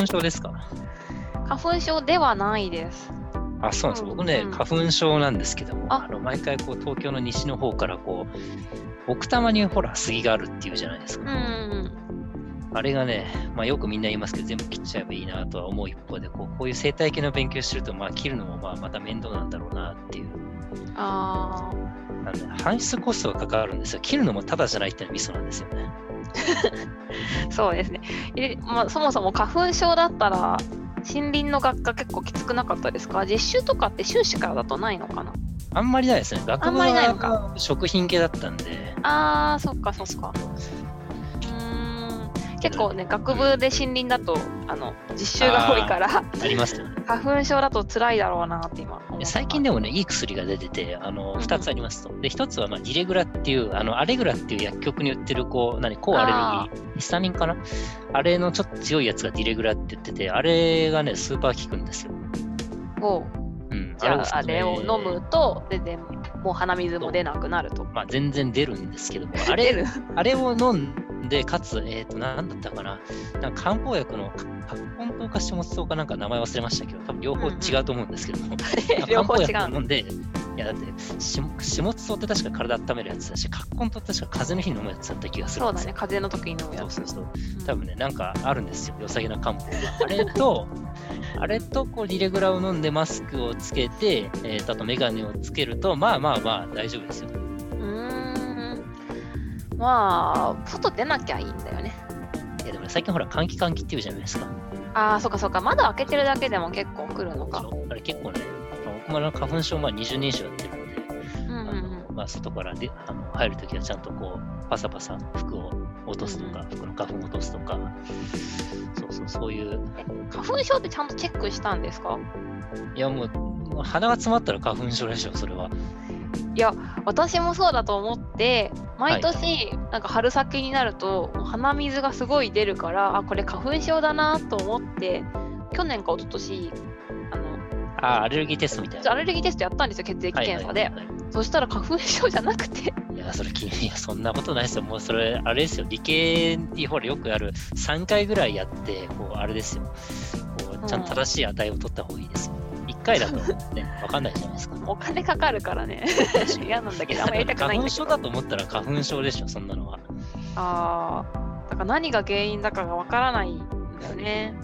粉症ですか？花粉症ではないです。あ、そうなんです。うん僕ね、うん花粉症なんですけども、ああの毎回こう東京の西の方からこう、奥多摩にほら杉があるっていうじゃないですか。うんうんあれがね、まあ、よくみんな言いますけど、全部切っちゃえばいいなとは思う一方で、こうこういう生態系の勉強してると、まあ、切るのもまあまた面倒なんだろうなっていう。うん。あなんで搬出コストがかかるんですよ。切るのもただじゃないっていうのがミソなんですよね。あ、そうですね。えまあ、そもそも花粉症だったら、森林の学科結構きつくなかったですか？実習とかって修士からだとないのかな？あんまりないですね。学あん部まりないのは食品系だったんで、あー、そっかそっか。結構ね、学部で森林だと、あの、実習が多いから、ありますよね。花粉症だと辛いだろうなって今最近でもね、いい薬が出てて、あのうん2つありますと。で、1つは、まあ、ディレグラっていう、あのアレグラっていう薬局に売ってる、こう、何、抗アレルギー、ヒスタミンかな？あれのちょっと強いやつがディレグラって言ってて、あれがね、スーパー効くんですよ。おううん、じゃあ、あれを飲むと、全然もう鼻水も出なくなると。まあ、全然出るんですけども、あ出れるあれを飲んで、かつ、えっ、と、なんだったかな、なんか漢方薬のカッコン糖か下津糖かなんか名前忘れましたけど、多分両方違うと思うんですけども、両方違うんで、いやだって、し下津糖って確か体温めるやつだし、カッコン糖って確か風邪の日に飲むやつだった気がするんですよ。そうだね、風邪の時に飲むやつ。そうそうそう。うん多分ね、なんかあるんですよ、良さげな漢方が。あれと、あれとこうリレグラを飲んでマスクをつけて、えーとあとメガネをつけると、まあまあまあ大丈夫ですよ。うーん。まあ、外出なきゃいいんだよね。いやでもね、最近ほら、換気換気っていうじゃないですか。ああ、そっかそっか。窓開けてるだけでも結構来るのか。あれ結構ね、僕も花粉症まあ20年以上やってるので、うんうんまあ、外からであの入るときはちゃんとこう、パサパサ服を落とすとか、うん服の花粉を落とすとか、そうそう、そういう、うん。花粉症ってちゃんとチェックしたんですか？いやもう、鼻が詰まったら花粉症でしょ、それは。私もそうだと思って、毎年、なんか春先になると、鼻水がすごい出るから、あ、これ花粉症だなと思って、去年か一昨年あの、ああ、アレルギーテストみたいな。アレルギーテストやったんですよ、血液検査で。はいはいはいはいそしたら花粉症じゃなくて、いや、それ、きいや、そんなことないですよ。もうそれ、あれですよ。理系にほらよくある3回ぐらいやって、こう、あれですよ。こうちゃんと正しい値を取った方がいいですよ。1回だとね、わかんないじゃないですか。お金かかるからね。嫌なんだけど、あんまやりたくないんだけど。花粉症だと思ったら花粉症でしょ、そんなのは。ああ、だから何が原因だかがわからないんだよね。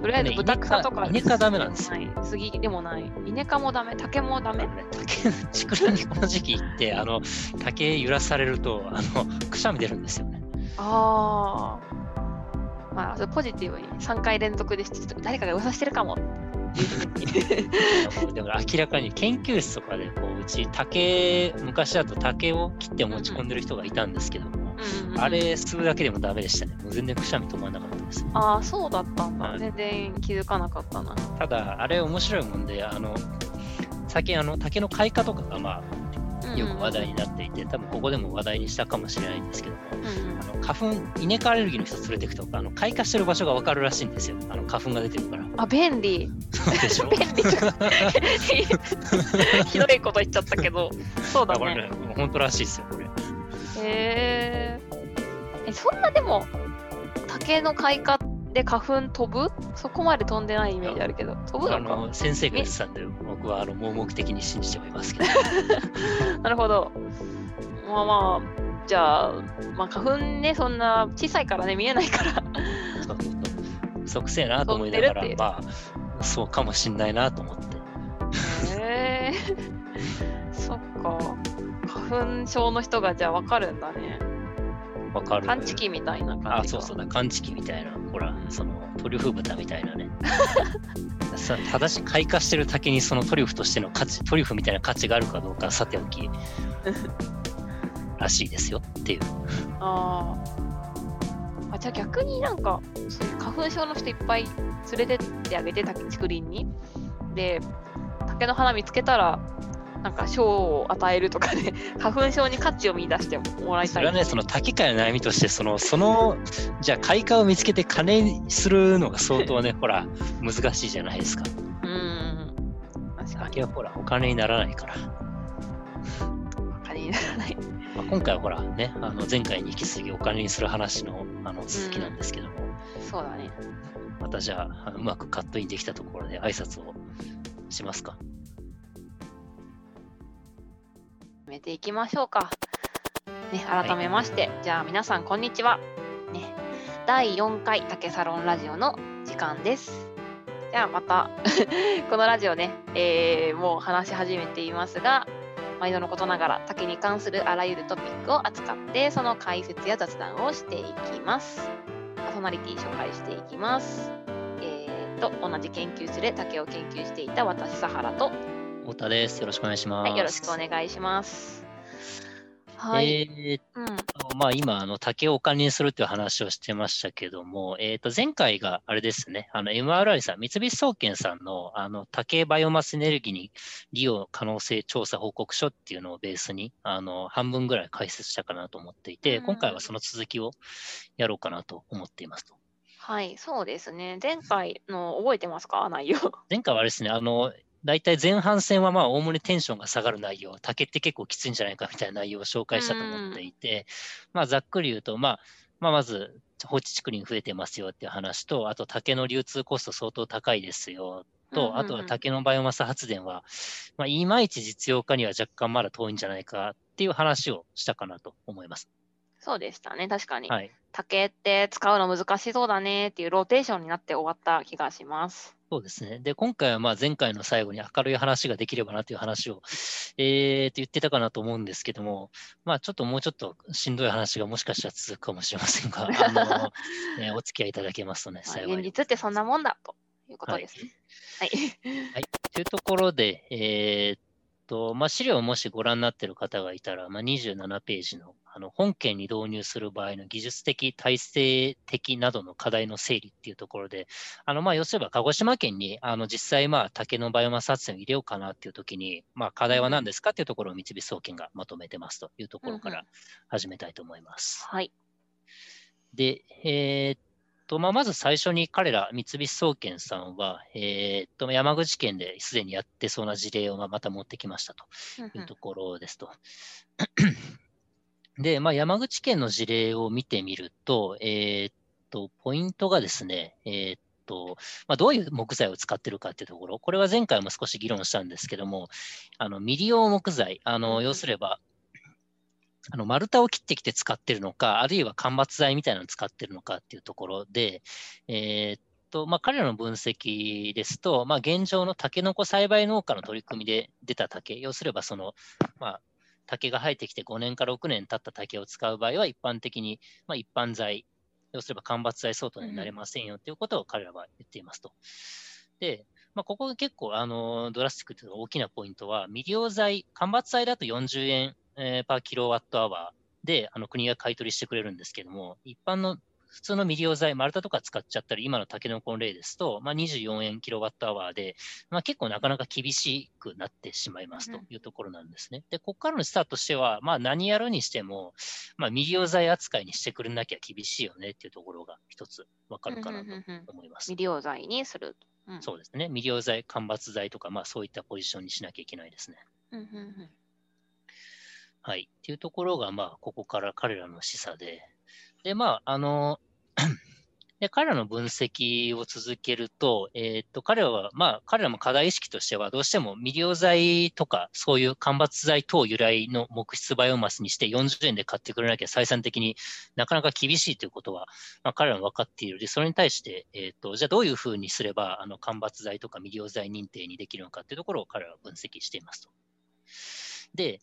とりあえずね豚草とか。イネ科ダメなんですよ。はい。杉でもない。イネ科もダメ、竹もダメ。竹、竹林にこの時期行って、あの、竹揺らされると、あの、くしゃみ出るんですよね。ああ。まあ、ポジティブに3回連続でちょっと誰かが噂してるかも。でも明らかに研究室とかで、こう、うち竹、昔だと竹を切って持ち込んでる人がいたんですけども、うんうんあれ吸うだけでもダメでしたね。もう全然くしゃみ止まんなかったです。ああ、そうだったんだ。はい全然気づかなかったな。ただ、あれ面白いもんで、あの、最近あの竹の開花とかがまあよく話題になっていて、多分ここでも話題にしたかもしれないんですけども、あの花粉、稲科アレルギーの人連れてくとあの開花してる場所がわかるらしいんですよ。あの花粉が出てるから。あ、便利。でしょ？便利 ひどいこと言っちゃったけど、そうだあこれね。ね、本当らしいですよ、これ。へーえ、そんなでも、竹の開花で花粉飛ぶ？そこまで飛んでないイメージあるけど、飛ぶあのか？の先生が言ってたんで、僕はあの盲目的に信じてはいますけど。なるほど。まあまあ、じゃあ、まあ花粉ね、そんな小さいからね、見えないから。そうそうそう。嘘くせえなと思いながらまあ、そうかもしんないなと思って。へえ そっか。花粉症の人がじゃあ分かるんだね。わかる。感知器みたいな感あ、じか。そうそうだ、感知器みたいな、ほら、そのトリュフ豚みたいなね。さ正しい開花してる竹にそのトリュフとしての価値、トリュフみたいな価値があるかどうかはさておき、らしいですよっていう。あーあ。じゃあ逆になんか、そういう花粉症の人いっぱい連れてってあげて、竹竹林に。で、竹の花見つけたら、なんか賞を与えるとかで、花粉症に価値を見出してもらいたい。それはね、その竹界の悩みとして、その、その、じゃあ開花を見つけて金にするのが相当ね、ほら、難しいじゃないですか。うんうんうん。確かに。竹はほら、お金にならないから。お金にならない。まあ、今回はほらね、あの前回に引き続きお金にする話のあの続きなんですけども、そうだね。またじゃあ、うまくカットインできたところで挨拶をしますか。決めていきましょうか。ね、改めまして、じゃあ皆さんこんにちは。ね、第4回竹サロンラジオの時間です。じゃあまた このラジオね、えーもう話し始めていますが、毎度のことながら竹に関するあらゆるトピックを扱って、その解説や雑談をしていきます。パーソナリティ紹介していきます。えー、と、同じ研究室で竹を研究していた私、サハラと、太田です。よろしくお願いします。はい、よろしくお願いします。はい。えーうん。まあ今、あの、竹をお金にするっていう話をしてましたけども、えっ、と、前回があれですね、あの、MRI さん、三菱総研さんの、あの、竹バイオマスエネルギーに利用可能性調査報告書っていうのをベースに、あの、半分ぐらい解説したかなと思っていて、うん今回はその続きをやろうかなと思っていますと。はい、そうですね。前回の覚えてますか？内容。前回はあれですね、あの、大体前半戦はまあ、おおむねテンションが下がる内容、竹って結構きついんじゃないかみたいな内容を紹介したと思っていて、まあ、ざっくり言うと、まあ、まあ、まず、放置竹林増えてますよっていう話と、あと竹の流通コスト相当高いですよと、あとは竹のバイオマス発電は、まあ、いまいち実用化には若干まだ遠いんじゃないかっていう話をしたかなと思います。そうでしたね、確かに。はい。竹って使うの難しそうだねっていうローテーションになって終わった気がします。そうですね。で、今回はまあ前回の最後に明るい話ができればなという話を、えー、と言ってたかなと思うんですけども、まあちょっともうちょっとしんどい話がもしかしたら続くかもしれませんが、あの、ねお付き合いいただけますとね、まあ幸い現実ってそんなもんだということですね。はい。というところで、えーっと、まあ、資料をもしご覧になっている方がいたら、まあ、27ページのあの本件に導入する場合の技術的、体制的などの課題の整理っていうところで、あのまあ要すれば鹿児島県にあの実際、まあ、竹のバイオマス発電を入れようかなっていうときに、まあ、課題は何ですかっていうところを三菱総研がまとめてますというところから始めたいと思います。はい。で、えーっと、まあ、まず最初に彼ら、三菱総研さんは、えーっと、山口県ですでにやってそうな事例をまあまた持ってきましたとうんいうところですと。で、まあ、山口県の事例を見てみると、えーっと、ポイントがですね、えーっと、まあ、どういう木材を使ってるかっていうところ、これは前回も少し議論したんですけども、あの、未利用木材、あの、要すれば、あの丸太を切ってきて使ってるのか、あるいは間伐材みたいなのを使ってるのかっていうところで、えーっと、まあ、彼らの分析ですと、まあ、現状のタケノコ栽培農家の取り組みで出た竹、要すればその、まあ、竹が生えてきて5年から6年経った竹を使う場合は一般的に、まあ、一般材、要すれば間伐材相当になれませんよということを彼らは言っていますと。で、まあ、ここが結構あのドラスティックというか大きなポイントは、未利用材、間伐材だと40円、えーパーキロワットアワーであの国が買い取りしてくれるんですけども、一般の普通の未利用材、丸太とか使っちゃったり、今のタケノコの例ですと、まあ、24円キロワットアワーで、まあ、結構なかなか厳しくなってしまいますというところなんですね。で、ここからのスタートとしては、まあ、何やるにしても、まあ、未利用材扱いにしてくれなきゃ厳しいよねっていうところが一つわかるかなとうんうんうんうん思います未。利用剤にする。うんそうですね。未利用材、間伐材とか、まあ、そういったポジションにしなきゃいけないですね。うんうんうんはい。っていうところが、まあ、ここから彼らの示唆で、で、まあ、あの、で、彼らの分析を続けると、えーっと、彼らは、まあ、彼らも課題意識としては、どうしても未利用材とか、そういう間伐材等由来の木質バイオマスにして40円で買ってくれなきゃ採算的になかなか厳しいということは、まあ、彼らも分かっているで、それに対して、えーっと、じゃあどういうふうにすれば、あの、間伐材とか未利用材認定にできるのかっていうところを彼らは分析していますと。で、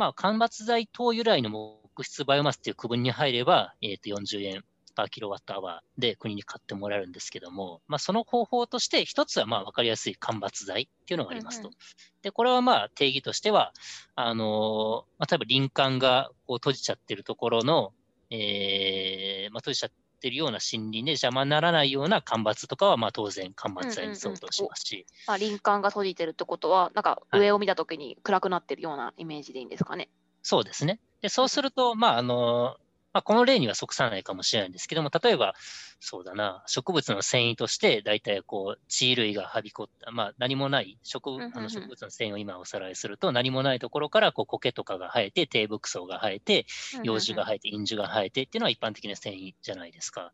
まあ、間伐材等由来の木質バイオマスっていう区分に入れば、えー、と40円パーキロワットアワーで国に買ってもらえるんですけども、まあ、その方法として、一つはまあ分かりやすい間伐材っていうのがありますと。うんで、これはまあ定義としては、あのーまあ、例えば林間がこう閉じちゃってるところの、えーまあ、閉じちゃってるような森林で邪魔にならないような間伐とかはまあ当然間伐材に相当しますし、まあ、林間が閉じてるってことは、なんかはい上を見たときに暗くなってるようなイメージでいいんですかね。そうですね。で、そうすると、まあ、あの、まあ、この例には即さないかもしれないんですけども、例えば、そうだな、植物の繊維として、大体こう、地類がはびこった、まあ、何もない植、あの植物の繊維を今おさらいすると、何もないところからこう苔とかが生えて、低木層が生えて、葉樹が生えて、陰樹が生えてっていうのは一般的な繊維じゃないですか。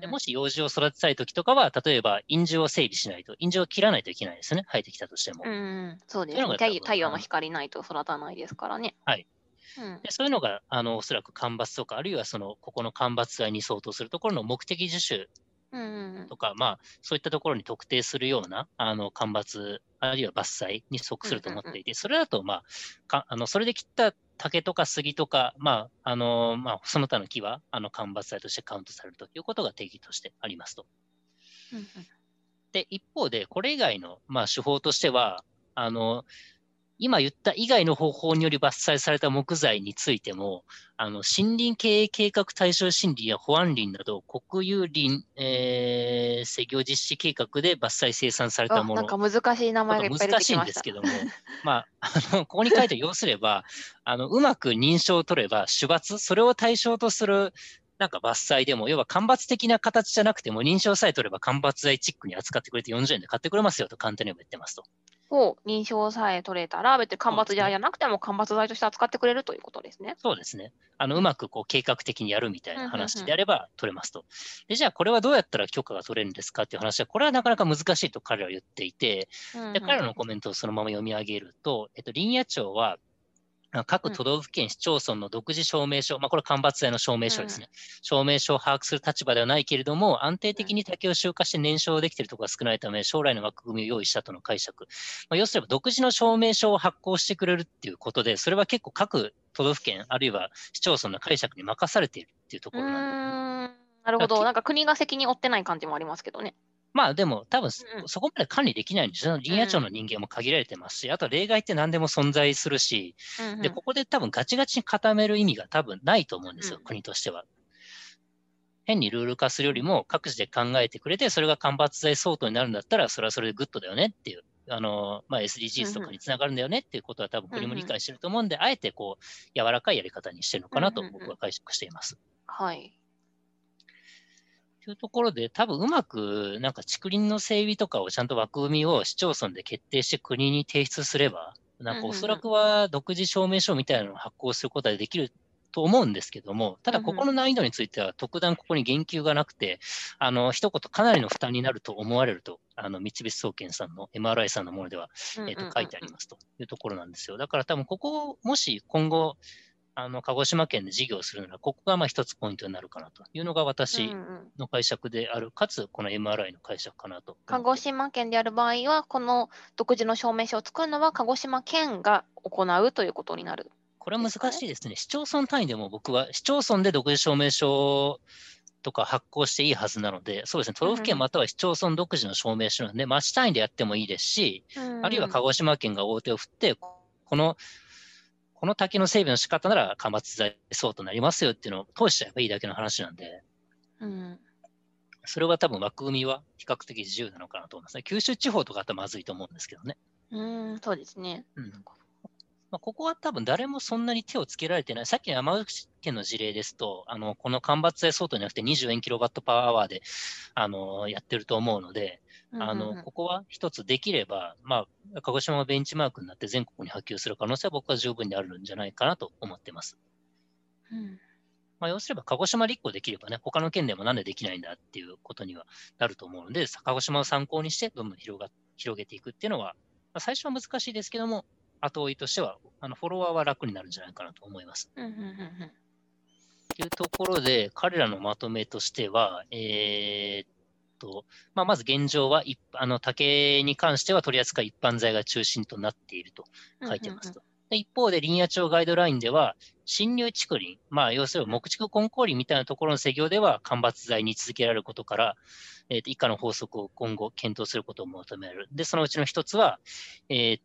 でもし葉樹を育てたいときとかは、例えば陰樹を整備しないと、陰樹を切らないといけないですね、生えてきたとしても。うん、そうですね太陽の光ないと育たないですからね。はい。でそういうのが、あの、おそらく干ばつとか、あるいはその、ここの干ばつ帯に相当するところの目的樹種とか、まあ、そういったところに特定するような、あの、干ばつ、あるいは伐採に即すると思っていて、それだと、まあ、かあのそれで切った竹とか杉とか、まあ、あの、まあ、その他の木は、あの、干ばつ帯としてカウントされるということが定義としてありますと。で、一方で、これ以外の、まあ、手法としては、あの、今言った以外の方法により伐採された木材についても、あの森林経営計画対象森林や保安林など、国有林、えー、施業実施計画で伐採生産されたもの。なんか難しい名前がいっぱい出てきました。難しいんですけども、まあ、あのここに書いて要すれば、あのうまく認証を取れば、主伐、それを対象とするなんか伐採でも、要は干ばつ的な形じゃなくても、認証さえ取れば干ばつ材チックに扱ってくれて40円で買ってくれますよと簡単に言ってますと。を認証さえ取れたら、別に間伐材じゃなくても間伐材として扱ってくれるということですね。そうですね。あのうまくこう計画的にやるみたいな話であれば取れますと。でじゃあ、これはどうやったら許可が取れるんですかっていう話は、これはなかなか難しいと彼らは言っていて、で彼らのコメントをそのまま読み上げると、えっと、林野庁は、各都道府県市町村の独自証明書、うん、まあ、これ、干ばつ剤の証明書ですね、うん、証明書を把握する立場ではないけれども、安定的に竹を集荷して燃焼できているところが少ないため、将来の枠組みを用意したとの解釈、まあ、要すれば独自の証明書を発行してくれるっていうことで、それは結構各都道府県、あるいは市町村の解釈に任されているっていうところなんで、なるほど、なんか国が責任を負ってない感じもありますけどね。まあでも、多分そこまで管理できないんですよ。林野庁の人間も限られてます。し、あと例外って何でも存在するし、で、ここで多分ガチガチに固める意味が多分ないと思うんですよ、国としては。変にルール化するよりも各自で考えてくれて、それが間伐材相当になるんだったら、それはそれで good だよねっていう、あの、まあ、SDGs とかにつながるんだよねっていうことは多分国も理解してると思うんで、あえてこう、柔らかいやり方にしてるのかなと僕は解釈しています。はい。というところで、多分うまく、なんか竹林の整備とかをちゃんと枠組みを市町村で決定して国に提出すれば、なんかおそらくは独自証明書みたいなのを発行することはできると思うんですけども、ただここの難易度については特段ここに言及がなくて、あの、一言かなりの負担になると思われると、あの、三菱総研さんの MRI さんのものでは、えっ、と、書いてありますというところなんですよ。だから多分ここ、もし今後、あの鹿児島県で事業をするなら、ここがまあ一つポイントになるかなというのが私の解釈である、うんうん、かつこの MRI の解釈かなと。鹿児島県である場合は、この独自の証明書を作るのは鹿児島県が行うということになる、これは難しいですね。市町村単位でも僕は、市町村で独自証明書とか発行していいはずなので、そうですね、都道府県または市町村独自の証明書なんで、町単位でやってもいいですし、うんうん、あるいは鹿児島県が大手を振って、このこの滝の整備の仕方なら間伐材そうとなりますよっていうのを通しちゃえばいいだけの話なんで、うん、それは多分枠組みは比較的自由なのかなと思いますね。九州地方とかだったらまずいと思うんですけどね。うん、そうですね。うんまあ、ここは多分誰もそんなに手をつけられてない。さっきの山口県の事例ですと、あの、この間伐材相当じゃなくて24キロワットパワーアワーで、あの、やってると思うので、あの、ここは一つできれば、まあ、鹿児島ベンチマークになって全国に波及する可能性は僕は十分にあるんじゃないかなと思ってます。うん。まあ、要すれば鹿児島立候できればね、他の県でもなんでできないんだっていうことにはなると思うので、鹿児島を参考にしてどんどん広が広げていくっていうのは、まあ、最初は難しいですけども、後追いとしては、あのフォロワーは楽になるんじゃないかなと思います。うんうんうんうんというところで、彼らのまとめとしては、えー、と、まあ、まず現状はあの竹に関しては取り扱い一般材が中心となっていると書いてますと。で一方で林野庁ガイドラインでは、侵入竹林、まあ、要するに木竹根高林みたいなところの施業では間伐材に続けられることから、えー、と以下の法則を今後検討することを求められる。で、そのうちの一つは、えー、っ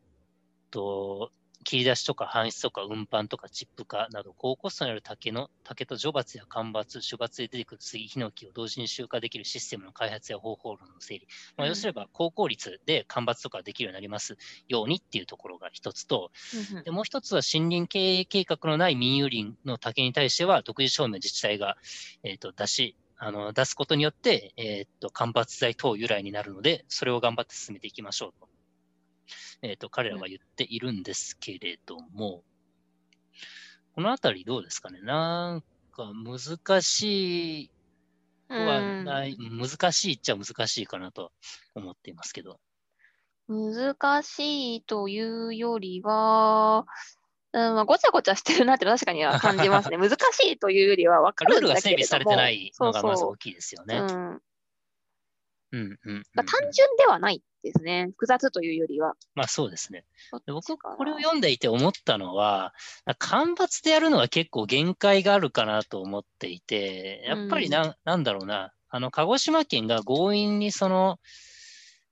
と、切り出しとか搬出とか運搬とかチップ化など高コストによる竹の竹と除伐や間伐、種伐で出てくる杉、ヒノキを同時に集荷できるシステムの開発や方法論の整理。まあ、うん。要すれば高効率で間伐とかできるようになりますようにっていうところが一つと、うんでもう一つは森林経営計画のない民有林の竹に対しては独自証明自治体が、えー、と出しあの出すことによって、えー、と間伐材等由来になるので、それを頑張って進めていきましょうと,、えー、と彼らは言っているんですけれども、このあたりどうですかね？なんか難しいはない、難しいっちゃ難しいかなと思っていますけど。難しいというよりは、うんまあ、ごちゃごちゃしてるなって確かには感じますね。難しいというよりは分かルーるんだけれどもルが整備されてないのがまず大きいですよね。うんうんうんうんまあ単純ではないですね。複雑というよりは。まあそうですね。で僕、これを読んでいて思ったのは、干ばつでやるのは結構限界があるかなと思っていて、やっぱりな,、ん、なんだろうな、あの、鹿児島県が強引にその、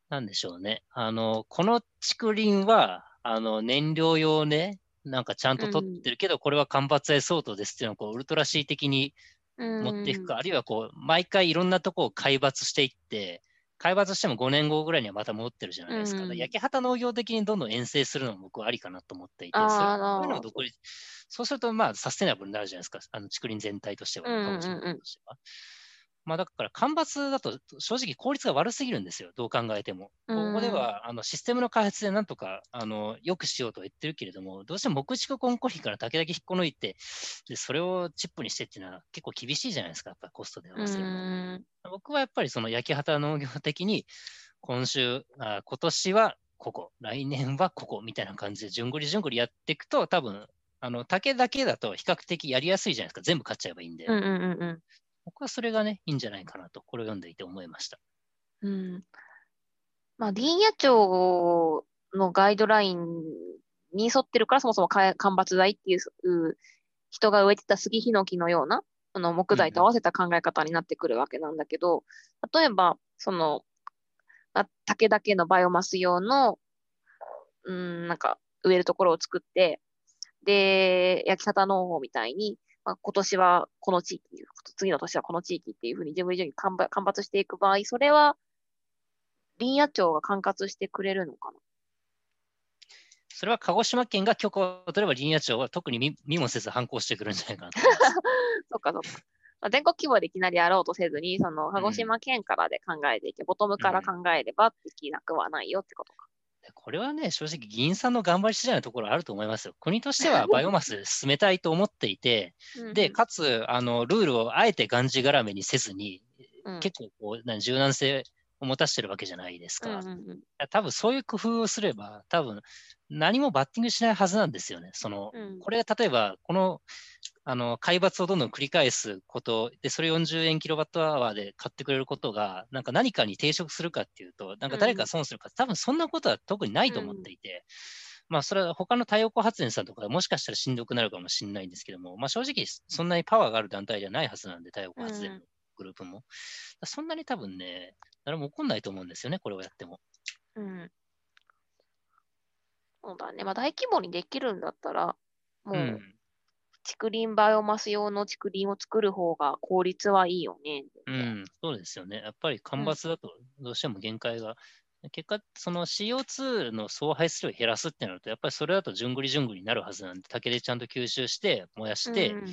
なんでしょうね、あの、この竹林は、あの、燃料用ね、なんかちゃんと取ってるけど、これは干ばつ剤相当ですっていうのをこうウルトラシー的に持っていくか、あるいはこう、毎回いろんなとこを海抜していって、海抜しても5年後ぐらいにはまた戻ってるじゃないですか。うん焼き畑農業的にどんどん遠征するのも僕はありかなと思っていて、そういうのも独立そうするとまあサステナブルになるじゃないですか、あの竹林全体としては、うんうんうん。まあだから干ばつだと正直効率が悪すぎるんですよ、どう考えても。ここではあのシステムの開発でなんとかあの良くしようとは言ってるけれども、どうしても木畜コンコリから竹だけ引っこ抜いて、でそれをチップにしてっていうのは結構厳しいじゃないですか、やっぱコストで合わせるの。うん僕はやっぱりその焼き畑農業的に、今週、あ今年はここ、来年はここみたいな感じで、じゅんぐりじゅんぐりやっていくと、多分あの竹だけだと比較的やりやすいじゃないですか、全部買っちゃえばいいんで。うんうんうんうん僕はそれがね、いいんじゃないかなと、これを読んでいて思いました。うんまあ、林野庁のガイドラインに沿ってるから、そもそも間伐材っていう人が植えてた杉ヒノキのようなあの木材と合わせた考え方になってくるわけなんだけど、例えば、その、あ竹だけのバイオマス用の、うん、なんか植えるところを作って、で、焼き畑農法みたいに、まあ、今年はこの地域、次の年はこの地域っていうふうに順々に間伐間伐していく場合、それは林野庁が管轄してくれるのかな？それは鹿児島県が許可を取れば林野庁は特に見見もせず反抗してくるんじゃないかな。そっかそっか。まあ、全国規模でいきなりやろうとせずに、その鹿児島県からで考えていて、ボトムから考えればできなくはないよってことか。でこれはね、正直議員さんの頑張り次第のところあると思いますよ。国としては バイオマス進めたいと思っていて、で、かつ、あの、ルールをあえてがんじがらめにせずに、うん、結構こう、な柔軟性を持たせてるわけじゃないですか。うんうんうん多分そういう工夫をすれば、多分何もバッティングしないはずなんですよね。その、うんこれが例えば、この、あの、海抜をどんどん繰り返すこと、で、それ40円キロワットアワーで買ってくれることが、なんか何かに抵触するかっていうと、なんか誰か損するか、多分そんなことは特にないと思っていて、まあ、それは他の太陽光発電さんとかもしかしたらしんどくなるかもしれないんですけども、まあ、正直そんなにパワーがある団体じゃないはずなんで、太陽光発電のグループも。そんなに多分ね、誰も怒んないと思うんですよね、これをやっても。うん。そうだね。まあ、大規模にできるんだったら、もう、うん竹林バイオマス用の竹林を作る方が効率はいいよね。うん、そうですよね。やっぱり干ばつだとどうしても限界が、結果、その CO2 の総排出量を減らすってなると、やっぱりそれだとじゅんぐりじゅんぐりになるはずなんで、竹でちゃんと吸収して、燃やして、うん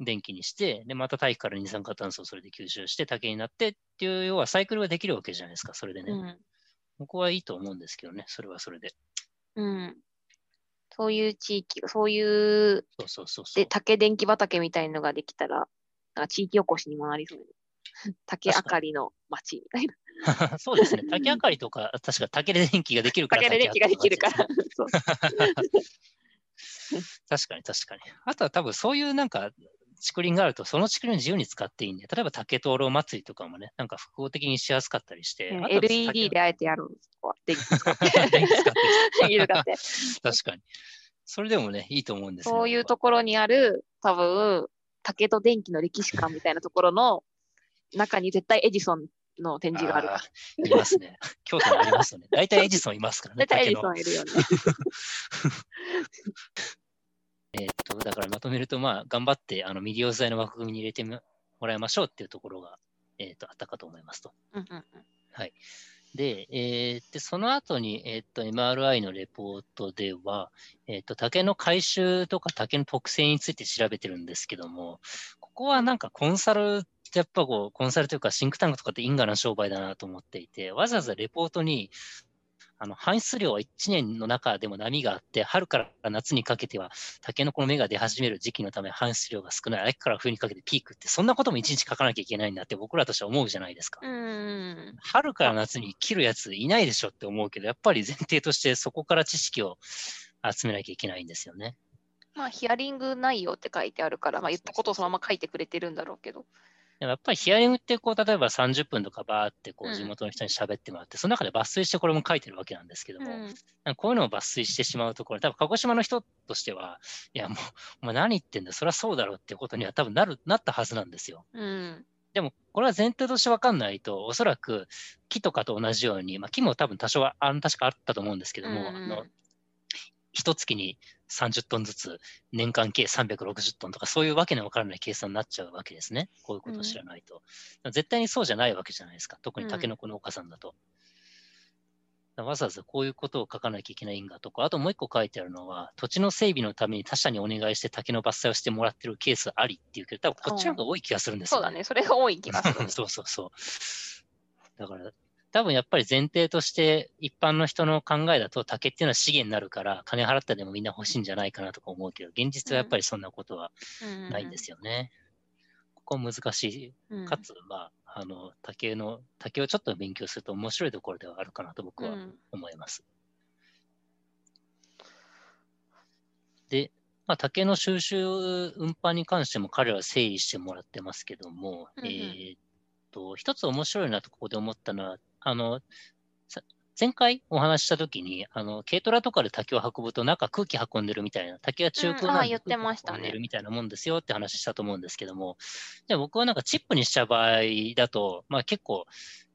電気にして、で、また大気から二酸化炭素をそれで吸収して、竹になってっていう、要はサイクルができるわけじゃないですか、それでね。うん僕はいいと思うんですけどね、それはそれで。うん。そういう地域が、そういう、そうそうそうで、。竹電気畑みたいのができたら、なんか地域おこしにもなりそうね。竹明かりの街みたいな。そうですね。竹明かりとか、確か竹で 電気ができるから。竹で電気ができるから。確かに確かに。あとは多分そういうなんか竹林があると、その竹林を自由に使っていいんで、例えば竹灯籠祭りとかもね、なんか複合的にしやすかったりして。うんあとは LED であえてやるんです。ここは電気使って。電気使って。確かに。それでもね、いいと思うんですよそういうところにある、多分、竹と電気の歴史観みたいなところの中に絶対エジソンの展示がある。あーいますね。京都にありますよね。大体エジソンいますからね。大体エジソンいるよね。えっと、だからまとめると、まあ、頑張ってあの未利用剤の枠組みに入れてもらいましょうっていうところが、えっとあったかと思いますと。うんうんうんで、えーでその後に、えっと MRI のレポートでは、えっと竹の回収とか竹の特性について調べてるんですけども、ここはなんかコンサルやっぱこう、コンサルというかシンクタンクとかって因果な商売だなと思っていて、わざわざレポートに、あの排出量は1年の中でも波があって、春から夏にかけては、タケノコの芽が出始める時期のため排出量が少ない、秋から冬にかけてピークって、そんなことも1日書かなきゃいけないんだって僕らとしては思うじゃないですか。春から夏に切るやついないでしょって思うけど、やっぱり前提としてそこから知識を集めなきゃいけないんですよね。まあ、ヒアリング内容って書いてあるから、まあ、言ったことをそのまま書いてくれてるんだろうけど。でもやっぱりヒアリングってこう、例えば30分とかバーってこううん。地元の人に喋ってもらって、その中で抜粋してこれも書いてるわけなんですけども、うん。こういうのを抜粋してしまうところ、多分鹿児島の人としては、いやもう、お前何言ってんだ、そりゃそうだろうってことには多分なる、なったはずなんですよ。うん。でも、これは前提として分かんないと、おそらく木とかと同じように、まあ、木も多分多少はあの確かあったと思うんですけども、うんうんあの一月に30トンずつ、年間計360トンとか、そういうわけのわからない計算になっちゃうわけですね。こういうことを知らないと。絶対にそうじゃないわけじゃないですか。特にタケノコ農家さんだと。だからわざわざこういうことを書かなきゃいけないんだとか、あともう一個書いてあるのは、土地の整備のために他社にお願いして竹の伐採をしてもらってるケースありっていうけど、多分こっちの方が多い気がするんですよ、そうだね、それが多い気がする。そうそうそう。だから、多分やっぱり前提として一般の人の考えだと竹っていうのは資源になるから金払ったでもみんな欲しいんじゃないかなとか思うけど、現実はやっぱりそんなことはないんですよね。ここ難しい。うんかつ、まあ、あの、竹の、竹をちょっと勉強すると面白いところではあるかなと僕はうん思います。で、まあ、竹の収集運搬に関しても彼らは整理してもらってますけども、えーっと、一つ面白いなとここで思ったのは、あの、さ前回お話ししたときに、あの、軽トラとかで竹を運ぶと中空気運んでるみたいな、竹は中空なんでうんあー言ってましたね。空気運んでるみたいなもんですよって話したと思うんですけども、じゃあ僕はなんかチップにした場合だと、まあ結構、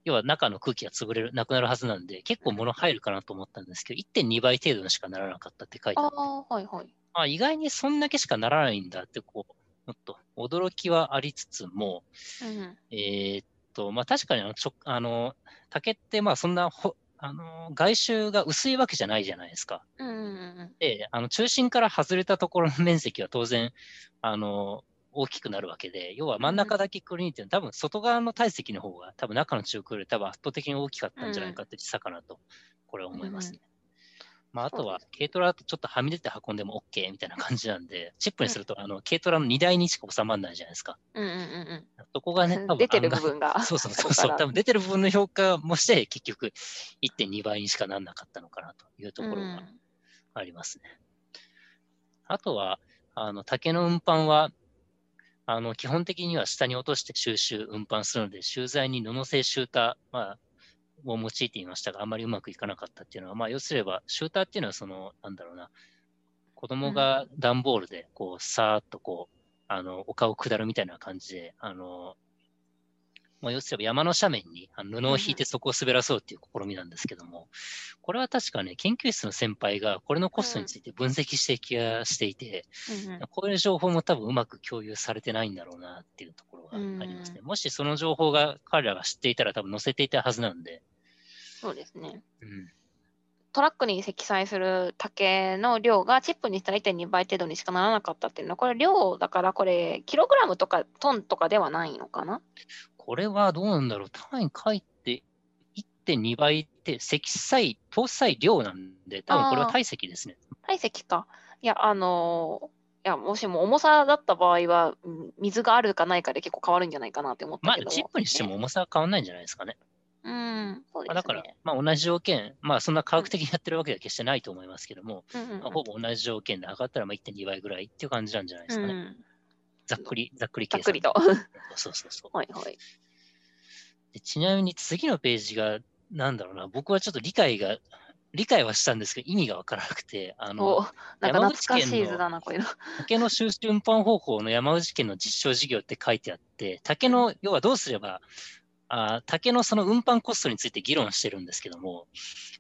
要は中の空気が潰れる、なくなるはずなんで、結構物入るかなと思ったんですけど、1.2倍程度にしかならなかったって書いてあって、ああ、はいはい。あ意外にそんだけしかならないんだって、こう、もっと驚きはありつつも、うん。えーっと、まあ確かにあの、ちょあの竹ってまあそんなほ、あの、外周が薄いわけじゃないじゃないですか。うんうんうんで、あの、中心から外れたところの面積は当然、あの、大きくなるわけで、要は真ん中だけくり抜いてる、多分外側の体積の方が、多分中の中空より多分圧倒的に大きかったんじゃないかって小さかなと、これは思いますね。まあ、あとは軽トラだとちょっとはみ出て運んでも OK みたいな感じなんで、チップにすると、あの、軽トラの荷台にしか収まらないじゃないですか。うんうんうんそこがね、出てる部分が。そうそうそうそう、多分出てる部分の評価もして、結局1.2倍にしかなんなかったのかなというところがうんありますね。あとは、あの竹の運搬は、あの基本的には下に落として収集、運搬するので、集材に布製シューター、まあ、を用いていましたが、あまりうまくいかなかったっていうのは、まあ、要すれば、シューターっていうのは、その、なんだろうな、子供が段ボールで、こう、さーっとこう、あの、丘を下るみたいな感じで、あの、まあ、要すれば山の斜面に布を引いてそこを滑らそうっていう試みなんですけども、これは確かね、研究室の先輩がこれのコストについて分析して気がしていて、こういう情報も多分うまく共有されてないんだろうなっていうところがありますね。もしその情報が彼らが知っていたら多分載せていたはずなんで、そうですね。うん、トラックに積載する竹の量がチップにしたら1.2倍程度にしかならなかったっていうのは、これ量だからこれ、キログラムとかトンとかではないのかな？これはどうなんだろう？単位書いて1.2倍って積載、搭載量なんで、多分これは体積ですね。体積か。いや、あのーいや、もしも重さだった場合は、うん水があるかないかで結構変わるんじゃないかなって思ったけど。まあチップにしても。重さは変わんないんじゃないですかね。うん、そうですね。まあだから、まあ、同じ条件、まあそんな科学的にやってるわけでは決してないと思いますけども、うんうんうんまあ、ほぼ同じ条件で上がったらまあ1.2倍ぐらいっていう感じなんじゃないですかね。うんざっくり、ざっくり計算。ざっくりと。そうそうそう。はいはい。でちなみに次のページが、なんだろうな、僕はちょっと理解が、理解はしたんですけど、意味がわからなくて、あおの、なんか懐かし山口県のい図だな、こういうの。竹の収集運搬方法の山口県の実証事業って書いてあって、竹の、要はどうすれば、あ竹のその運搬コストについて議論してるんですけども、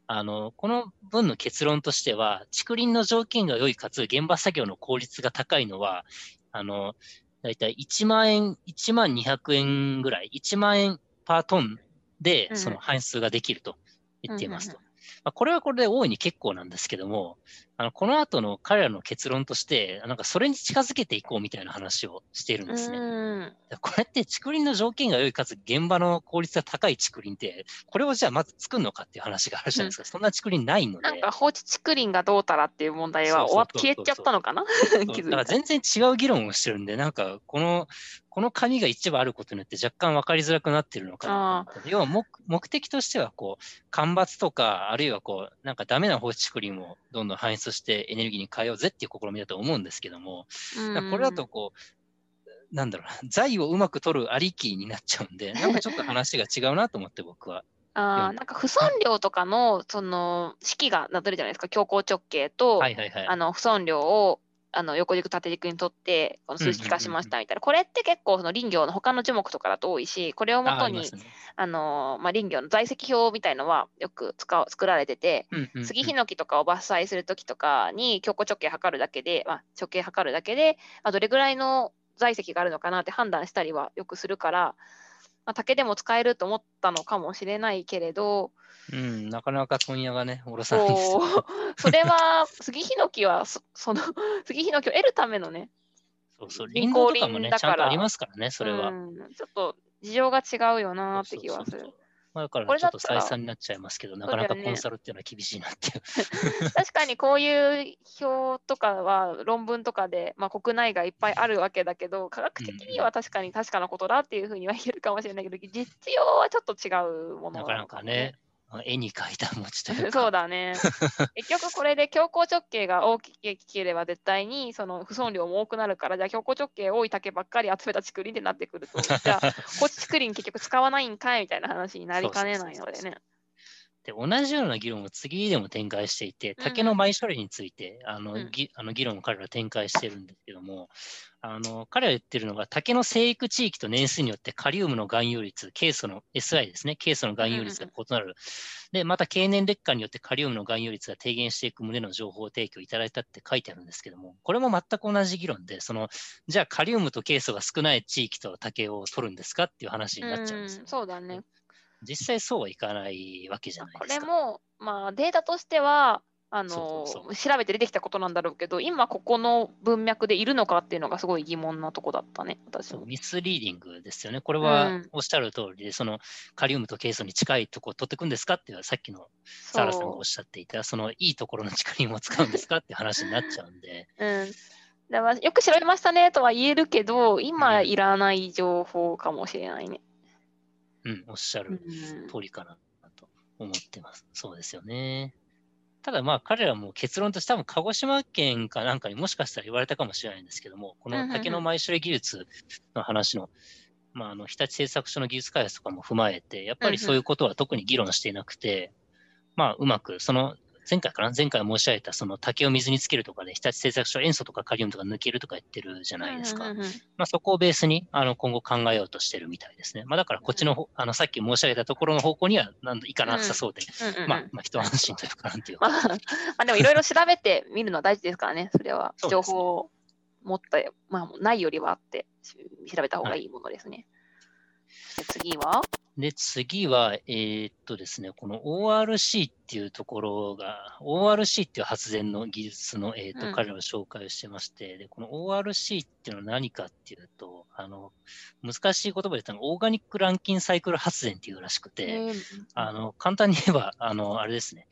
あの、この文の結論としては、竹林の条件が良いかつ現場作業の効率が高いのは、あの、だいたい1万円、1万200円ぐらい、1万円パートンでその搬出ができると言っていますと。まあ、これはこれで大いに結構なんですけども、あのこの後の彼らの結論として、なんかそれに近づけていこうみたいな話をしているんですね。これって竹林の条件が良いかつ現場の効率が高い竹林って、これをじゃあまず作るのかっていう話があるじゃないですか。うん、そんな竹林ないので。なんか放置竹林がどうたらっていう問題は終わ消えちゃったのかな？だから全然違う議論をしてるんで、なんかこのこの紙が一部あることによって若干分かりづらくなってるのかな。要は目目的としては、こう、干ばつとか、あるいはこう、なんかダメな放置竹林をどんどん排出してエネルギーに変えようぜっていう試みだと思うんですけども、これだとこう、なんだろうな、財をうまく取るありきになっちゃうんで、なんかちょっと話が違うなと思って僕は。あなんか不損量とかのその式がなってるじゃないですか、強行直径と、はいはいはい、あの不損量をあの横軸縦軸にとってこの数式化しましたみたいな、これって結構その林業の他の樹木とかだと多いしこれをもとにあ、のまあ、林業の在籍表みたいのはよく使う作られてて、杉ヒノキとかを伐採するときとかに強固直径測るだけで、まあ、直径測るだけで、まあ、どれぐらいの在籍があるのかなって判断したりはよくするから、まあ、竹でも使えると思ったのかもしれないけれど、うん、なかなか問屋がね、おろさないです それは、杉ヒノキはそ、その、杉ヒノキを得るためのね、そうそう、林道とかもね、ちゃんとありますからね、それは。ちょっと事情が違うよなって気はする。そうそうそうだからちょっと再三になっちゃいますけど、なかなかコンサルっていうのは厳しいなっていう。確かにこういう表とかは論文とかで、まあ、国内外いっぱいあるわけだけど、科学的には確かに確かなことだっていうふうには言えるかもしれないけど、実用はちょっと違うものなかなかね。絵に描いた餅というか。そうだね。結局これで強行直径が大きければ絶対にその不損量も多くなるから、じゃあ強行直径多い竹ばっかり集めた竹林ってなってくると、じゃあ、こっち竹林結局使わないんかいみたいな話になりかねないのでね。で同じような議論を次でも展開していて、竹の埋処理について、あの、うん、あの議論を彼らは展開してるんですけども、あの彼ら言ってるのが、竹の生育地域と年数によってカリウムの含有率、ケイ素の SI ですね、ケイ素の含有率が異なる。で、また経年劣化によってカリウムの含有率が低減していく旨の情報提供いただいたって書いてあるんですけども、これも全く同じ議論で、そのじゃあカリウムとケイ素が少ない地域と竹を取るんですかっていう話になっちゃうんですよ、うん、そうだね。実際そうはいかないわけじゃないですか。これも、まあ、データとしては、あの調べて出てきたことなんだろうけど、今ここの文脈でいるのかっていうのがすごい疑問なとこだったね、私ミスリーディングですよね。これはおっしゃる通りで、うん、そのカリウムとケイ素に近いところを取っていくんですかっていうさっきのサラさんがおっしゃっていた、そのいいところの力を使うんですかっていう話になっちゃうんで。うんだからよく調べましたねとは言えるけど、今いらない情報かもしれないね。うん、おっしゃる通りかなと思ってます。そうですよね。ただまあ彼らも結論として多分鹿児島県かなんかにもしかしたら言われたかもしれないんですけども、この竹の前処理技術の話の、まあ、あの日立製作所の技術開発とかも踏まえて、やっぱりそういうことは特に議論していなくて、まあうまくその前回かな？前回申し上げた、その竹を水につけるとかで、日立製作所塩素とかカリウムとか抜けるとか言ってるじゃないですか。まあ、そこをベースにあの今後考えようとしてるみたいですね。まあ、だからこっちの、あのさっき申し上げたところの方向にはなんいかなさそうで、まあ、まあ、一安心というかなんていうか。まあ、まあ、でもいろいろ調べてみるのは大事ですからね、それは。情報を持った、まあ、ないよりはあって調べた方がいいものですね。はい、次は？で、次は、えー、っとですね、この ORC っていうところが、ORC っていう発電の技術の、えー、っと、うん、彼らは紹介をしてまして、で、この ORC っていうのは何かっていうと、あの、難しい言葉で言ったのオーガニックランキンサイクル発電っていうらしくて、あの、簡単に言えば、あの、あれですね、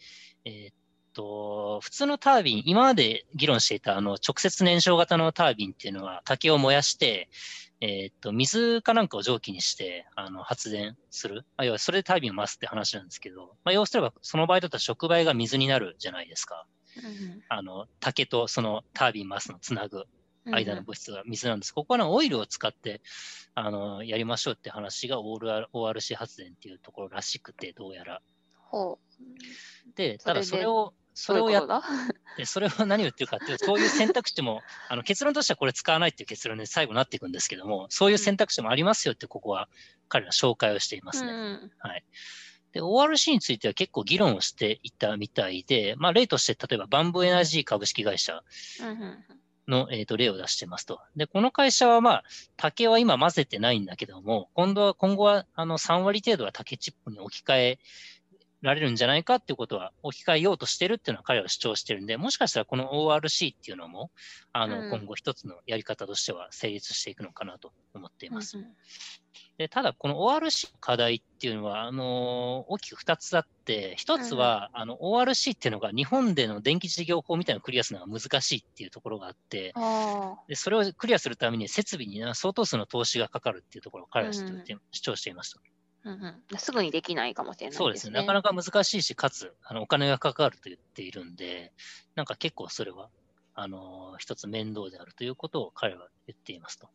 えー、っと、普通のタービン、今まで議論していたあの直接燃焼型のタービンっていうのは竹を燃やして、えっ、と、水かなんかを蒸気にして、あの、発電する。あ、要は、それでタービンを回すって話なんですけど、まあ、要すれば、その場合だと触媒が水になるじゃないですか。うん、あの、竹とそのタービン回すのをつなぐ間の物質が水なんです。ここはオイルを使って、あの、やりましょうって話が ORC 発電っていうところらしくて、どうやら。ほう。で、ただそれを、それをやっどういうこて、それを何を言ってるかっていうと、そういう選択肢も、あの結論としてはこれ使わないっていう結論に最後なっていくんですけども、そういう選択肢もありますよって、ここは彼ら紹介をしていますね。うんはい。で、ORC については結構議論をしていたみたいで、まあ、例として、例えばバンブーエナジー株式会社の、えー、と例を出してますと。で、この会社はまあ、竹は今混ぜてないんだけども、今度は、今後はあの3割程度は竹チップに置き換えられるんじゃないかっていうことは、置き換えようとしてるっていうのは彼は主張してるんで、もしかしたらこの ORC っていうのも、あの、うん。今後一つのやり方としては成立していくのかなと思っています。うんでただ、この ORC の課題っていうのは、あの大きく2つあって、1つは、あの ORC っていうのが日本での電気事業法みたいなのをクリアするのが難しいっていうところがあって、あでそれをクリアするために設備にな相当数の投資がかかるっていうところを彼は主張して主張していました。あ、うんうん、すぐにできないかもしれないですね。そうですね。なかなか難しいし、かつ、あのお金がかかると言っているんで、なんか結構それは、あの一つ面倒であるということを彼は言っていますと。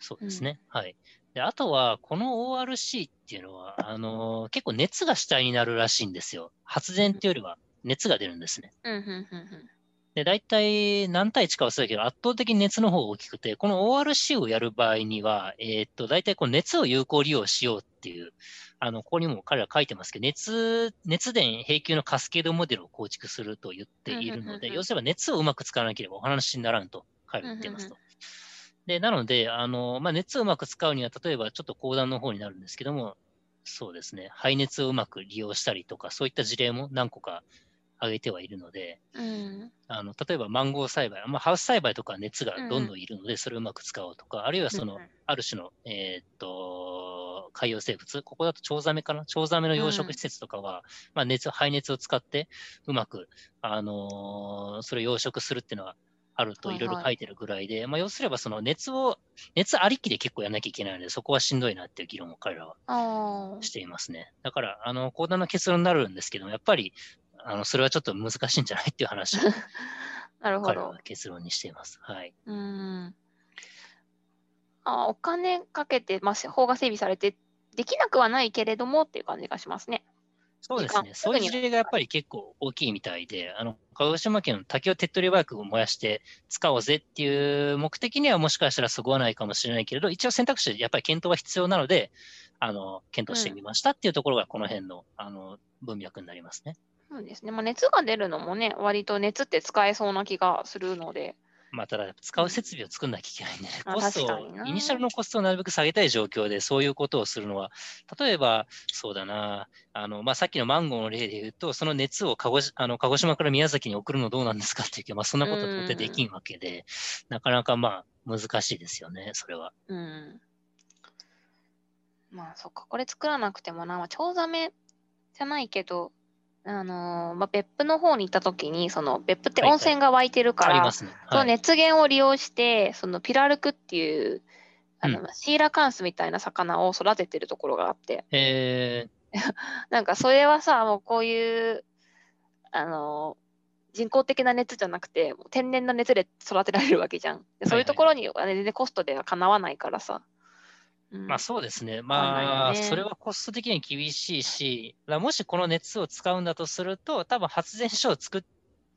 そうですね。はい。で、あとは、この ORC っていうのは、あの結構熱が主体になるらしいんですよ。発電っていうよりは熱が出るんですね。うんうんうんで、大体何対1かはそうだけど、圧倒的に熱の方が大きくて、この ORC をやる場合には、えーっと、大体こう熱を有効利用しようっていう、あの、ここにも彼ら書いてますけど、熱、熱電平級のカスケードモデルを構築すると言っているので、うんうんうんうん。要すれば熱をうまく使わなければお話にならんと彼らは言っていますと。で、なので、あの、まあ、熱をうまく使うには、例えばちょっと高段の方になるんですけども、そうですね、排熱をうまく利用したりとか、そういった事例も何個か挙げてはいるので、うん。うんあの例えばマンゴー栽培、まあ、ハウス栽培とかは熱がどんどんいるので、それをうまく使おうとか、あるいはその、うんうん。ある種の、えーっと海洋生物、ここだとチョウザメかな、チョウザメの養殖施設とかは、まあ、熱排熱を使って、うまく、あのーそれを養殖するっていうのはあるとはいはいいろいろ書いてるぐらいで、まあ、要すればその熱を、熱ありきで結構やらなきゃいけないので、そこはしんどいなっていう議論を彼らはあしていますね。だから、あの、講談の結論になるんですけども、やっぱり、あの、それはちょっと難しいんじゃないっていう話をあ、なるほど彼らは。結論にしています。はい。うん。あお金かけて、まあ、法が整備されて、できなくはないけれどもっていう感じがしますね。そうですね。そういう事例がやっぱり結構大きいみたいで、あの、鹿児島県の竹を手っ取り早く燃やして使おうぜっていう目的にはもしかしたらそぐわないかもしれないけれど、一応選択肢でやっぱり検討は必要なので、あの、検討してみましたっていうところがこの辺の、あの、文脈になりますね。そうですね。まあ、熱が出るのもね、割と熱って使えそうな気がするので。まあ、ただ、使う設備を作んなきゃいけないんで、ね、あコストをイニシャルのコストをなるべく下げたい状況で、そういうことをするのは、例えば、そうだな、あのまあ、さっきのマンゴーの例で言うと、その熱を鹿児あの鹿児島から宮崎に送るのどうなんですかっていうけど、まあ、そんなこと到底できんわけで、なかなかまあ難しいですよね、それは。うん。まあ、そっか。これ作らなくてもな、まあ、チョウザメじゃないけど、あのーまあ、別府の方に行った時に、その別府って温泉が湧いてるから。そのはい、熱源を利用して、そのピラルクっていう、あのうシーラカンスみたいな魚を育ててるところがあって、え なんかそれはさ、もうこういう、あの、人工的な熱じゃなくて、天然の熱で育てられるわけじゃん。でそういうところにはね全然コストではかなわないからさ。まあそうですね。まあ、それはコスト的に厳しいし、もしこの熱を使うんだとすると、多分発電所を作っ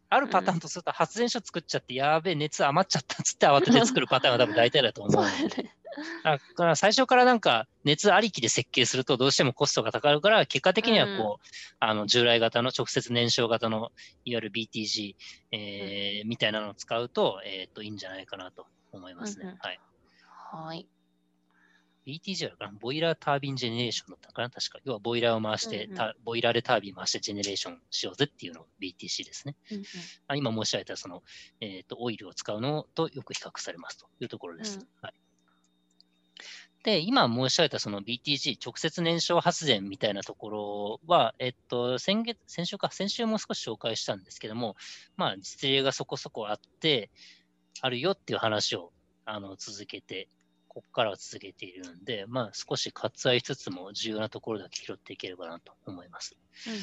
あるパターンとすると、発電所作っちゃって、やべえ、熱余っちゃったっつって慌てて作るパターンが多分大体だと思う。だから最初からなんか熱ありきで設計するとどうしてもコストがかかるから、結果的にはこう、あの従来型の直接燃焼型のいわゆる BTG、えーみたいなのを使うと、えーっといいんじゃないかなと思いますね。うんうんはい。はい。BTG はボイラータービンジェネレーションだったかな？確か。要はボイラーを回して、うんうんたボイラーでタービン回してジェネレーションしようぜっていうのが BTC ですね。うんうんあ今申し上げたその、えー、とオイルを使うのとよく比較されますというところです。うんはい、で、今申し上げたその BTG、直接燃焼発電みたいなところは、えっと、先月、先週か、先週も少し紹介したんですけども、まあ、実例がそこそこあって、あるよっていう話をあの続けて、ここからは続けているんで、まあ、少し割愛しつつも重要なところだけ拾っていければなと思います。うん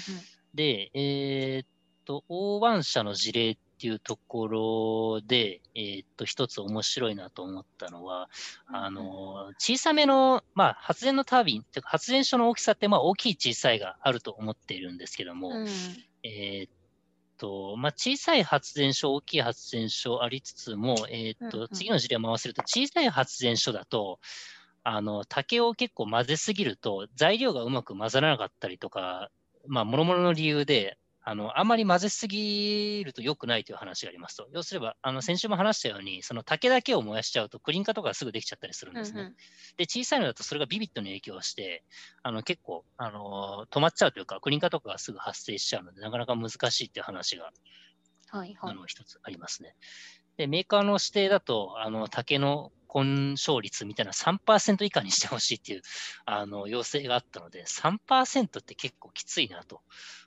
で、えーっと、O1 社の事例っていうところで、えーっと、一つ面白いなと思ったのは、うんあの、小さめの、まあ、発電のタービン、発電所の大きさって、まあ、大きい小さいがあると思っているんですけども、うん。えーっと、まあ、小さい発電所、大きい発電所ありつつも、えっ、と、うんうん。次の事例を回せると、小さい発電所だと、あの、竹を結構混ぜすぎると、材料がうまく混ざらなかったりとか、まあ、諸々の理由で、あの、あんまり混ぜすぎると良くないという話がありますと。要すれば、あの、先週も話したように、その竹だけを燃やしちゃうと、クリン化とかがすぐできちゃったりするんですね。うんで、小さいのだとそれがビビットに影響して、あの結構、あの止まっちゃうというか、クリン化とかがすぐ発生しちゃうので、なかなか難しいっていう話が、うんはいはい。あの一つありますね。で、メーカーの指定だと、あの竹の混焼率みたいな3%以下にしてほしいっていうあの要請があったので、3%って結構きついなと、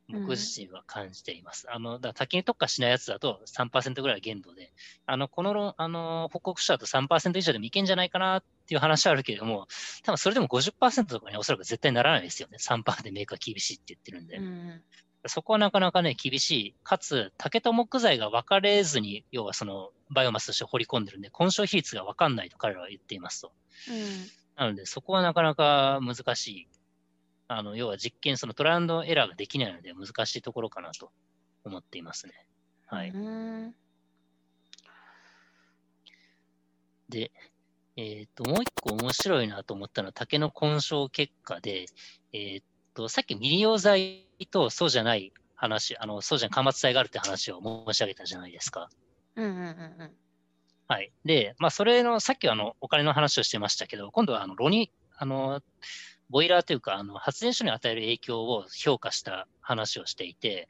僕自身は感じています。あのだから竹に特化しないやつだと3%ぐらい限度で、あのこの論あの報告書だと3%以上でもいけんじゃないかなっていう話はあるけれども、多分それでも50%とかにおそらく絶対ならないですよね。3%でメーカー厳しいって言ってるんで。うんそこはなかなかね、厳しい。かつ、竹と木材が分かれずに、要はそのバイオマスとして掘り込んでるんで、混焼比率が分かんないと彼らは言っていますと。うんなので、そこはなかなか難しい。あの、要は実験、そのトライアンドエラーができないので難しいところかなと思っていますね。はい。うんで、えっ、と、もう一個面白いなと思ったのは、竹の混焼結果で、えっ、と、さっき未利用剤とそうじゃない話、あの、そうじゃない間伐材があるって話を申し上げたじゃないですか。うんうんうんはい。で、まあ、それの、さっきはあの、お金の話をしてましたけど、今度はあの、炉に、あの、ボイラーというか、あの、発電所に与える影響を評価した話をしていて、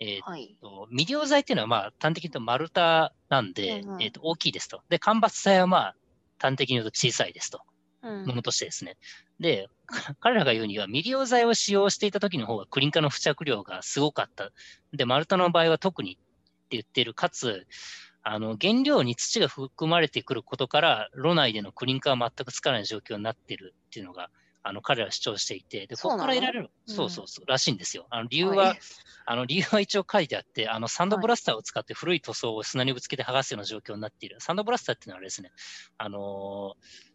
えーうん。はい。と未利用材っていうのは、まあ、端的に言うと丸太なんで、うんうんえーと大きいですと。で、間伐材はまあ、端的に言うと小さいですと。うんものとしてですね。で、か 彼らが言うには、未利用材を使用していた時の方がクリン化の付着量がすごかった。で、丸太の場合は特にって言っている。かつ、あの原料に土が含まれてくることから、炉内でのクリン化は全くつかない状況になっているっていうのが、あの彼らは主張していて、で、ここから得られる、うん。そうそうそう、らしいんですよ。あの理由は、はい。あの理由は一応書いてあって、あのサンドブラスターを使って古い塗装を砂にぶつけて剥がすような状況になっている。サンドブラスターっていうのはあれですね、あのー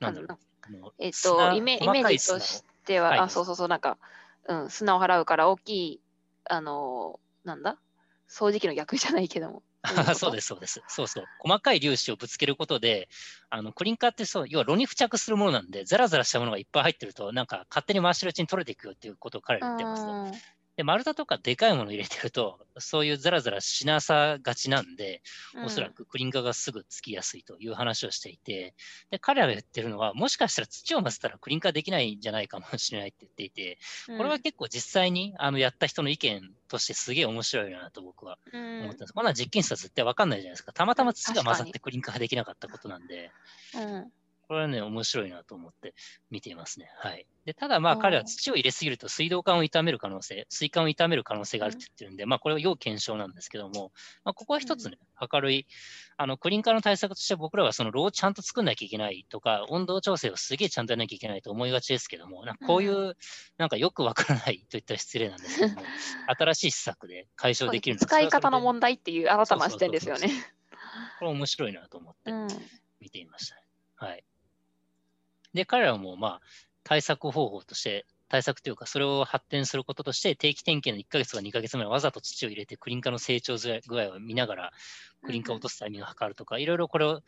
なんだろうえっと、砂イメイ細メージとしては、はいあ、そうそうそう、なんか、うん、砂を払うから大きい、あのーなんだ？掃除機の逆じゃないけども。あそうです、そうです。そうそう。細かい粒子をぶつけることで、あのクリンカーってそう、要は炉に付着するものなんで、ザラザラしたものがいっぱい入ってると、なんか勝手に回してるうちに取れていくよっていうことを彼ら言ってますと。うんで、丸太とかでかいもの入れてると、そういうザラザラしなさがちなんで、おそらくクリンカーがすぐつきやすいという話をしていて、で、彼らが言ってるのは、もしかしたら土を混ぜたらクリンカーできないんじゃないかもしれないって言っていて、うん。これは結構実際にあのやった人の意見としてすげえ面白いなと僕はうん。思ってます。こんな実験室は絶対わかんないじゃないですか。たまたま土が混ざってクリンカーできなかったことなんで、うんこれはね、面白いなと思って見ていますね。はい。で、ただまあうん彼は土を入れすぎると水道管を傷める可能性、水管を傷める可能性があるって言ってるんで、まあこれは要検証なんですけども、まあここは一つね、明るい、あの、クリンカーの対策として僕らはその炉をちゃんと作んなきゃいけないとか、温度調整をすげえちゃんとやらなきゃいけないと思いがちですけども、なんかこういう、なんかよくわからないと言ったら失礼なんですけども、新しい施策で解消できる使い方のも問題っていう新たな視点ですよね。これ面白いなと思ってうん見ていましたね。はい。で、彼らもまあ、対策方法として、対策というか、それを発展することとして、定期点検の1ヶ月か2ヶ月前、わざと土を入れて、クリンカの成長具合を見ながら、クリンカーを落とすタイミングを測るとか、いろいろこれを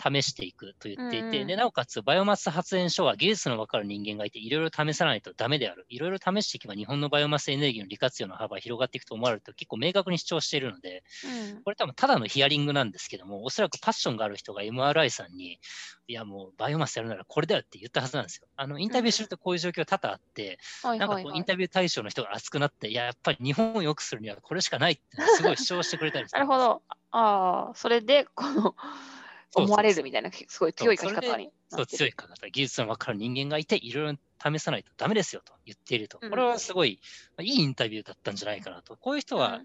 試していくと言っていて、でなおかつ、バイオマス発電所は技術の分かる人間がいて、いろいろ試さないとダメである。いろいろ試していけば、日本のバイオマスエネルギーの利活用の幅が広がっていくと思われると、結構明確に主張しているので、うんこれ多分ただのヒアリングなんですけども、おそらくパッションがある人が MRI さんに、いやもうバイオマスやるならこれだよって言ったはずなんですよ。あのインタビューするとこういう状況多々あって、はいなんか。こうインタビュー対象の人が熱くなって、いや、やっぱり日本を良くするにはこれしかないってすごい主張してくれたりすなるほど。ああ、それで、この、思われるみたいな、すごい強い書き方にそう。強い方、技術の分かる人間がいて、いろいろ試さないとダメですよと言っていると。うんこれはすごい、いいインタビューだったんじゃないかなと。こういう人は、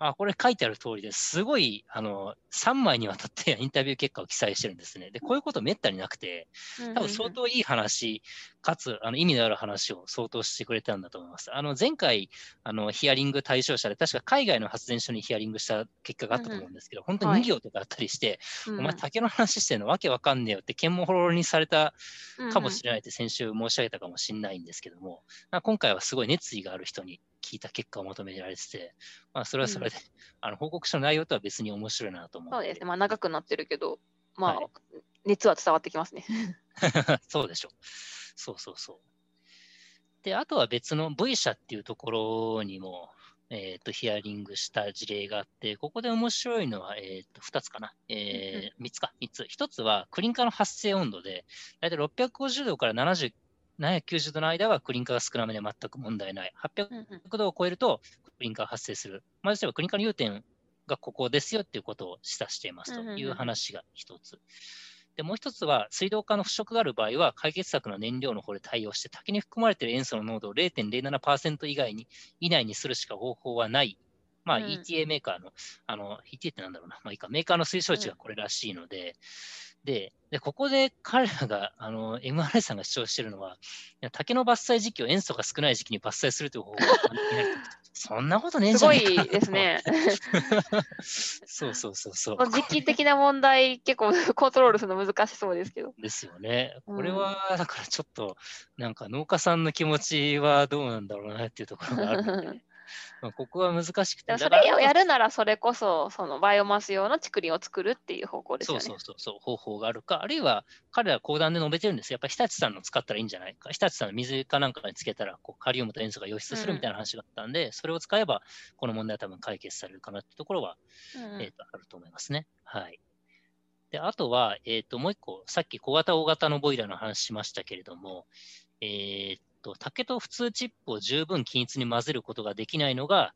あ、これ書いてある通りですごい、あの、3枚にわたってインタビュー結果を記載してるんですね。で、こういうことめったになくて、うん多分相当いい話、かつ、あの、意味のある話を相当してくれたんだと思います。あの、前回、あの、ヒアリング対象者で、確か海外の発電所にヒアリングした結果があったと思うんですけど、本当に2行とかあったりして、うんお前竹の話してんのわけわかんねえよって、剣もほろろにされたかもしれれないって先週申し上げたかもしれないんですけども、まあ今回はすごい熱意がある人に聞いた結果を求められてて、まあ、それはそれで、あの報告書の内容とは別に面白いなと思って。そうですね。まあ長くなってるけど、まあ、はい熱は伝わってきますね。そうでしょ。そうそうそう。で、あとは別の V 社っていうところにも、えっ、と、ヒアリングした事例があって、ここで面白いのは、えっ、と、2つかな。えー、3つか、3つ。1つは、クリンカーの発生温度で、だいたい650度から70 790度の間はクリンカーが少なめで全く問題ない。800うんうん度を超えるとクリンカーが発生する。まあ、例えばクリンカーの融点がここですよっていうことを示唆していますという話が一つ。でもう一つは、水道管の腐食がある場合は、解決策の燃料の方で対応して、滝に含まれている塩素の濃度を0.07%以外に以内にするしか方法はない。まあ、うん ETA メーカーの、あの、ETA ってなんだろうな、まあいいか、メーカーの推奨値がこれらしいので、で、でここで彼らが、あの、MRI さんが主張しているのは、竹の伐採時期を塩素が少ない時期に伐採するという方法が そんなことねえんすごじゃねえかいですね。そうそうそうそう。時期的な問題、結構 コントロールするの難しそうですけど。ですよね。うんこれは、だからちょっと、なんか農家さんの気持ちはどうなんだろうなっていうところがあるので、まあここは難しくて。それをやるならそれこそそのバイオマス用の竹林を作るっていう方向ですよね。そうそうそう、方法があるか、あるいは彼ら講談で述べてるんですよ。やっぱり日立さんの使ったらいいんじゃないか。日立さんの水かなんかにつけたらこうカリウムと塩素が溶出するみたいな話があったんで、それを使えばこの問題は多分解決されるかなってところは、うんえーとあると思いますね。はい。で、あとは、えっ、と、もう一個、さっき小型、大型のボイラーの話しましたけれども、えっ、と、竹と普通チップを十分均一に混ぜることができないのが、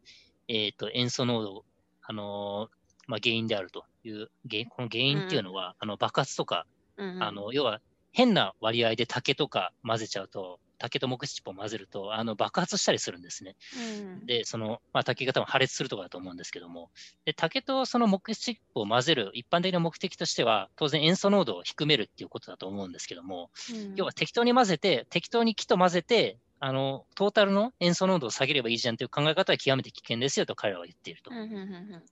えっ、と、塩素濃度、あのーまあ、原因であるという、この原因っていうのは、あの爆発とか、うんうん。あの、要は変な割合で竹とか混ぜちゃうと、竹と木質チップを混ぜると、あの爆発したりするんですね。うん。で、その、まあ、竹が多分破裂するとかだと思うんですけども、で、竹とその木質チップを混ぜる一般的な目的としては、当然塩素濃度を低めるっていうことだと思うんですけども、うん。要は適当に混ぜて、適当に木と混ぜて、あの、トータルの塩素濃度を下げればいいじゃんという考え方は極めて危険ですよと彼らは言っていると。うん。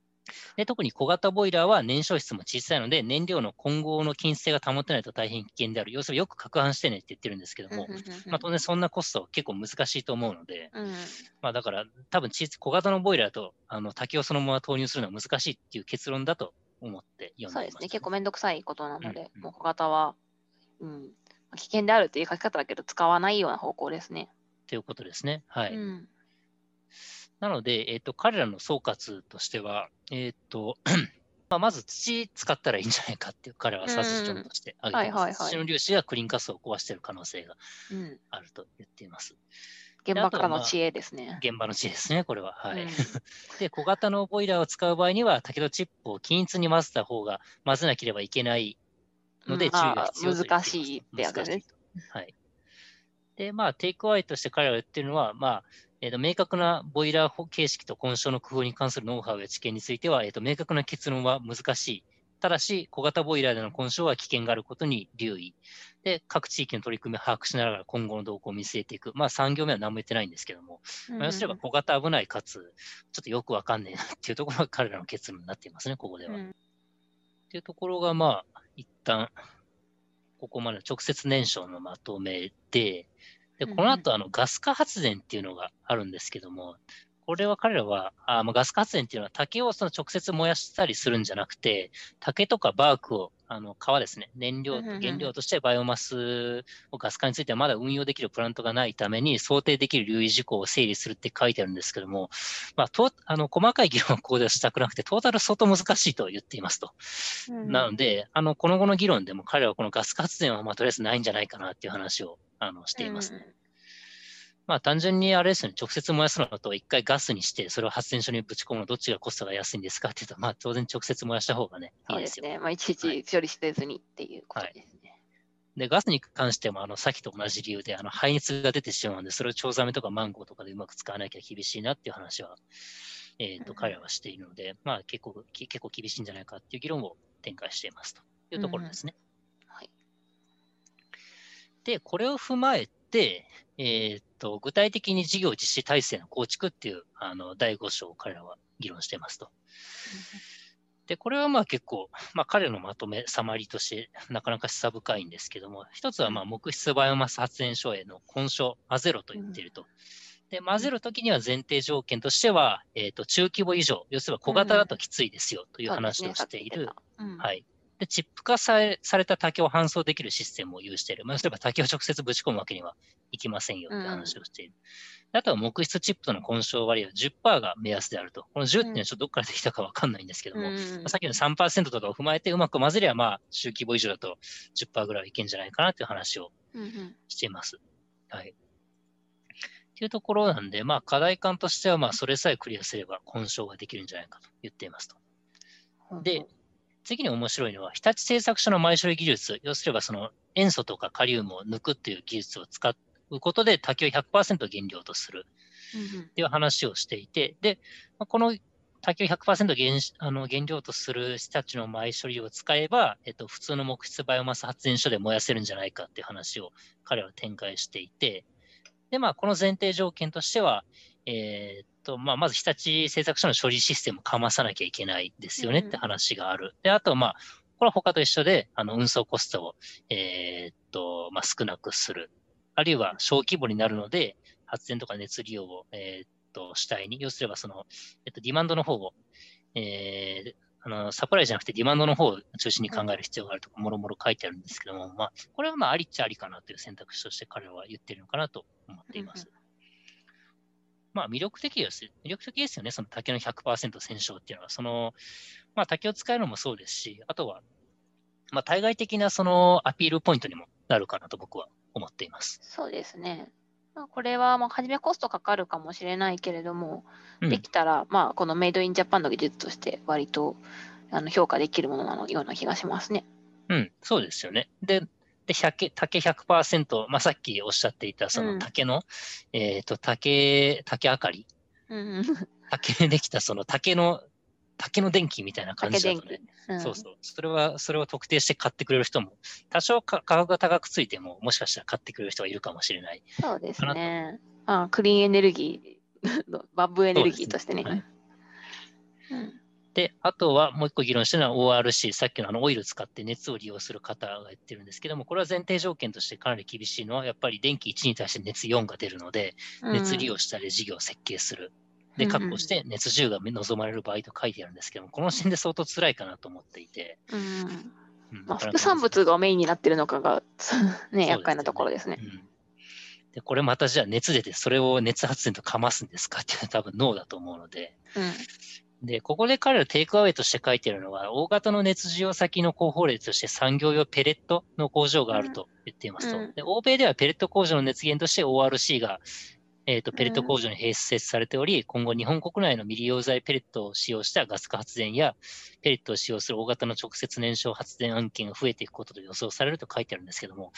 で特に小型ボイラーは燃焼室も小さいので、燃料の混合の均一性が保てないと大変危険である。要するによく攪拌してねって言ってるんですけども、まあ、当然そんなコストは結構難しいと思うので、うん。まあ、だから、多分小型のボイラーとあの竹をそのまま投入するのは難しいっていう結論だと思って読んでいます、そうですね、結構めんどくさいことなので、うんもう小型は、うん、危険であるっていう書き方だけど、使わないような方向ですね。ということですね。はい。うんなので、えっ、と、彼らの総括としては、えっ、と、まあ、まず土使ったらいいんじゃないかっていう彼はサジェスチョンとして挙げています。はいはいはい土の粒子がクリーンカスを壊している可能性がうん、あると言っています。現場からの知恵ですね。現場の知恵ですね、これは。はい。うん で、小型のボイラーを使う場合には、竹とチップを均一に混ぜた方が、混ぜなければいけないので、うん注意が必要難しいってやつですはい。で、まあ、テイクアイとして彼らが言ってるのは、まあ、えーと明確なボイラー形式と混焼の工夫に関するノウハウや知見については、えーと明確な結論は難しい。ただし、小型ボイラーでの混焼は危険があることに留意。で、各地域の取り組みを把握しながら今後の動向を見据えていく。まあ、産業目は何も言ってないんですけども、まあ、要すれば小型危ないかつ、ちょっとよくわかんねえなっていうところが彼らの結論になっていますね、ここでは。っうんていうところが、まあ、一旦、ここまでの直接燃焼のまとめで、で、この後、あの、ガス化発電っていうのがあるんですけども、これは彼らは、あまあ、ガス化発電っていうのは竹をその直接燃やしたりするんじゃなくて、竹とかバークを、あの、皮ですね、燃料原料としてバイオマスをガス化についてはまだ運用できるプラントがないために、想定できる留意事項を整理するって書いてあるんですけども、まあ、とあの細かい議論はここではしたくなくて、トータル相当難しいと言っていますと。うんなので、あの、この後の議論でも彼はこのガス化発電は、まあ、とりあえずないんじゃないかなっていう話を、あの、していますね。まあ、単純にあれですよね、直接燃やすのと、一回ガスにして、それを発電所にぶち込むの、どっちがコストが安いんですかっていうと、まあ、当然直接燃やした方がね、いいうですすね。まあ、いちいち処理せずにっていうことですね。で、ガスに関しても、あの、さっきと同じ理由で、あの、排熱が出てしまうので、それをチョウザメとかマンゴーとかでうまく使わなきゃ厳しいなっていう話は、えっ、と、うん彼らはしているので、まあ、結構、き結構厳しいんじゃないかっていう議論を展開していますというところですね。はい。で、これを踏まえて、えーっと、具体的に事業実施体制の構築っていう、あの、第5章を彼らは議論してますと。で、これはまあ結構、まあ彼のまとめ、サマリーとしてなかなか示唆深いんですけども、一つはまあ木質バイオマス発電所への混焼、アゼロと言っていると。で、混ぜるときには前提条件としては、えっ、と、中規模以上、要するに小型だときついですよという話をしている。うんはい。で、チップ化されされた竹を搬送できるシステムを有している。まあ、例えば竹を直接ぶち込むわけにはいきませんよって話をしている。であとは木質チップとの混焼割合は10%が目安であると。この10っていうのはちょっとどっからできたかわかんないんですけども、うんまあさっきの3%とかを踏まえてうまく混ぜれば、まあ、中規模以上だと10%ぐらいはいけんじゃないかなっていう話をうんうんしています。はい。っていうところなんで、まあ、課題感としては、まあ、それさえクリアすれば混焼ができるんじゃないかと言っていますと。で、次に面白いのは、日立製作所の前処理技術、要すればその塩素とかカリウムを抜くっていう技術を使うことで竹を100%原料とする。っていう話をしていて、で、まあこの竹を100%原しあの原料とする日立の前処理を使えば、えっと、普通の木質バイオマス発電所で燃やせるんじゃないかっていう話を彼は展開していて、で、まあ、この前提条件としては、えーっと、まあ、まず日立製作所の処理システムをかまさなきゃいけないですよねって話がある。で、あと、まあ、これは他と一緒で、あの、運送コストを、えーっと、まあ、少なくする。あるいは小規模になるので、発電とか熱利用を、えーっと、主体に、要すればその、えっと、ディマンドの方を、えーあの、サプライじゃなくてディマンドの方を中心に考える必要があるとか、もろもろ書いてあるんですけども、まあ、これはまあ、ありっちゃありかなという選択肢として彼らは言ってるのかなと思っています。まあ、魅力的です。魅力的ですよね、その竹の100%戦勝っていうのは。その、まあ、竹を使えるのもそうですし、あとは、まあ、対外的なそのアピールポイントにもなるかなと僕は思っています。そうですね。まあ、これは、まあ、初めコストかかるかもしれないけれども、うんできたら、まあ、このメイドインジャパンの技術として割とあの評価できるものなのような気がしますね。うん、そうですよね。で、で竹竹100%、まあ、さっきおっしゃっていた、その竹の、えっ、と、竹、竹あかり、うんうん、竹でできたその竹の、竹の電気みたいな感じだとね。。うんそうそう。それは、それを特定して買ってくれる人も、多少か価格が高くついても、もしかしたら買ってくれる人がいるかもしれない。そうですね。あクリーンエネルギーの、バブエネルギーとしてね。はいうんで、あとはもう一個議論してるのは ORC、さっきのあのオイル使って熱を利用する方が言ってるんですけども、これは前提条件としてかなり厳しいのは、やっぱり電気1に対して熱4が出るので、熱利用したり事業を設計する。で、うん確保して熱10が望まれる場合と書いてあるんですけども、この視点で相当辛いかなと思っていて。うんうんまあ、副産物がメインになってるのかが、ね、よね。厄介なところですね。うん。で、これまたじゃあ熱出て、それを熱発電とかますんですかっていうのは多分ノーだと思うので、うんで、ここで彼らテイクアウェイとして書いてるのは、大型の熱需要先の候補例として産業用ペレットの工場があると言っていますと。うん。で欧米ではペレット工場の熱源として ORC が、えー、とペレット工場に併設されており、今後日本国内の未利用材ペレットを使用したガス化発電や、ペレットを使用する大型の直接燃焼発電案件が増えていくことと予想されると書いてあるんですけども、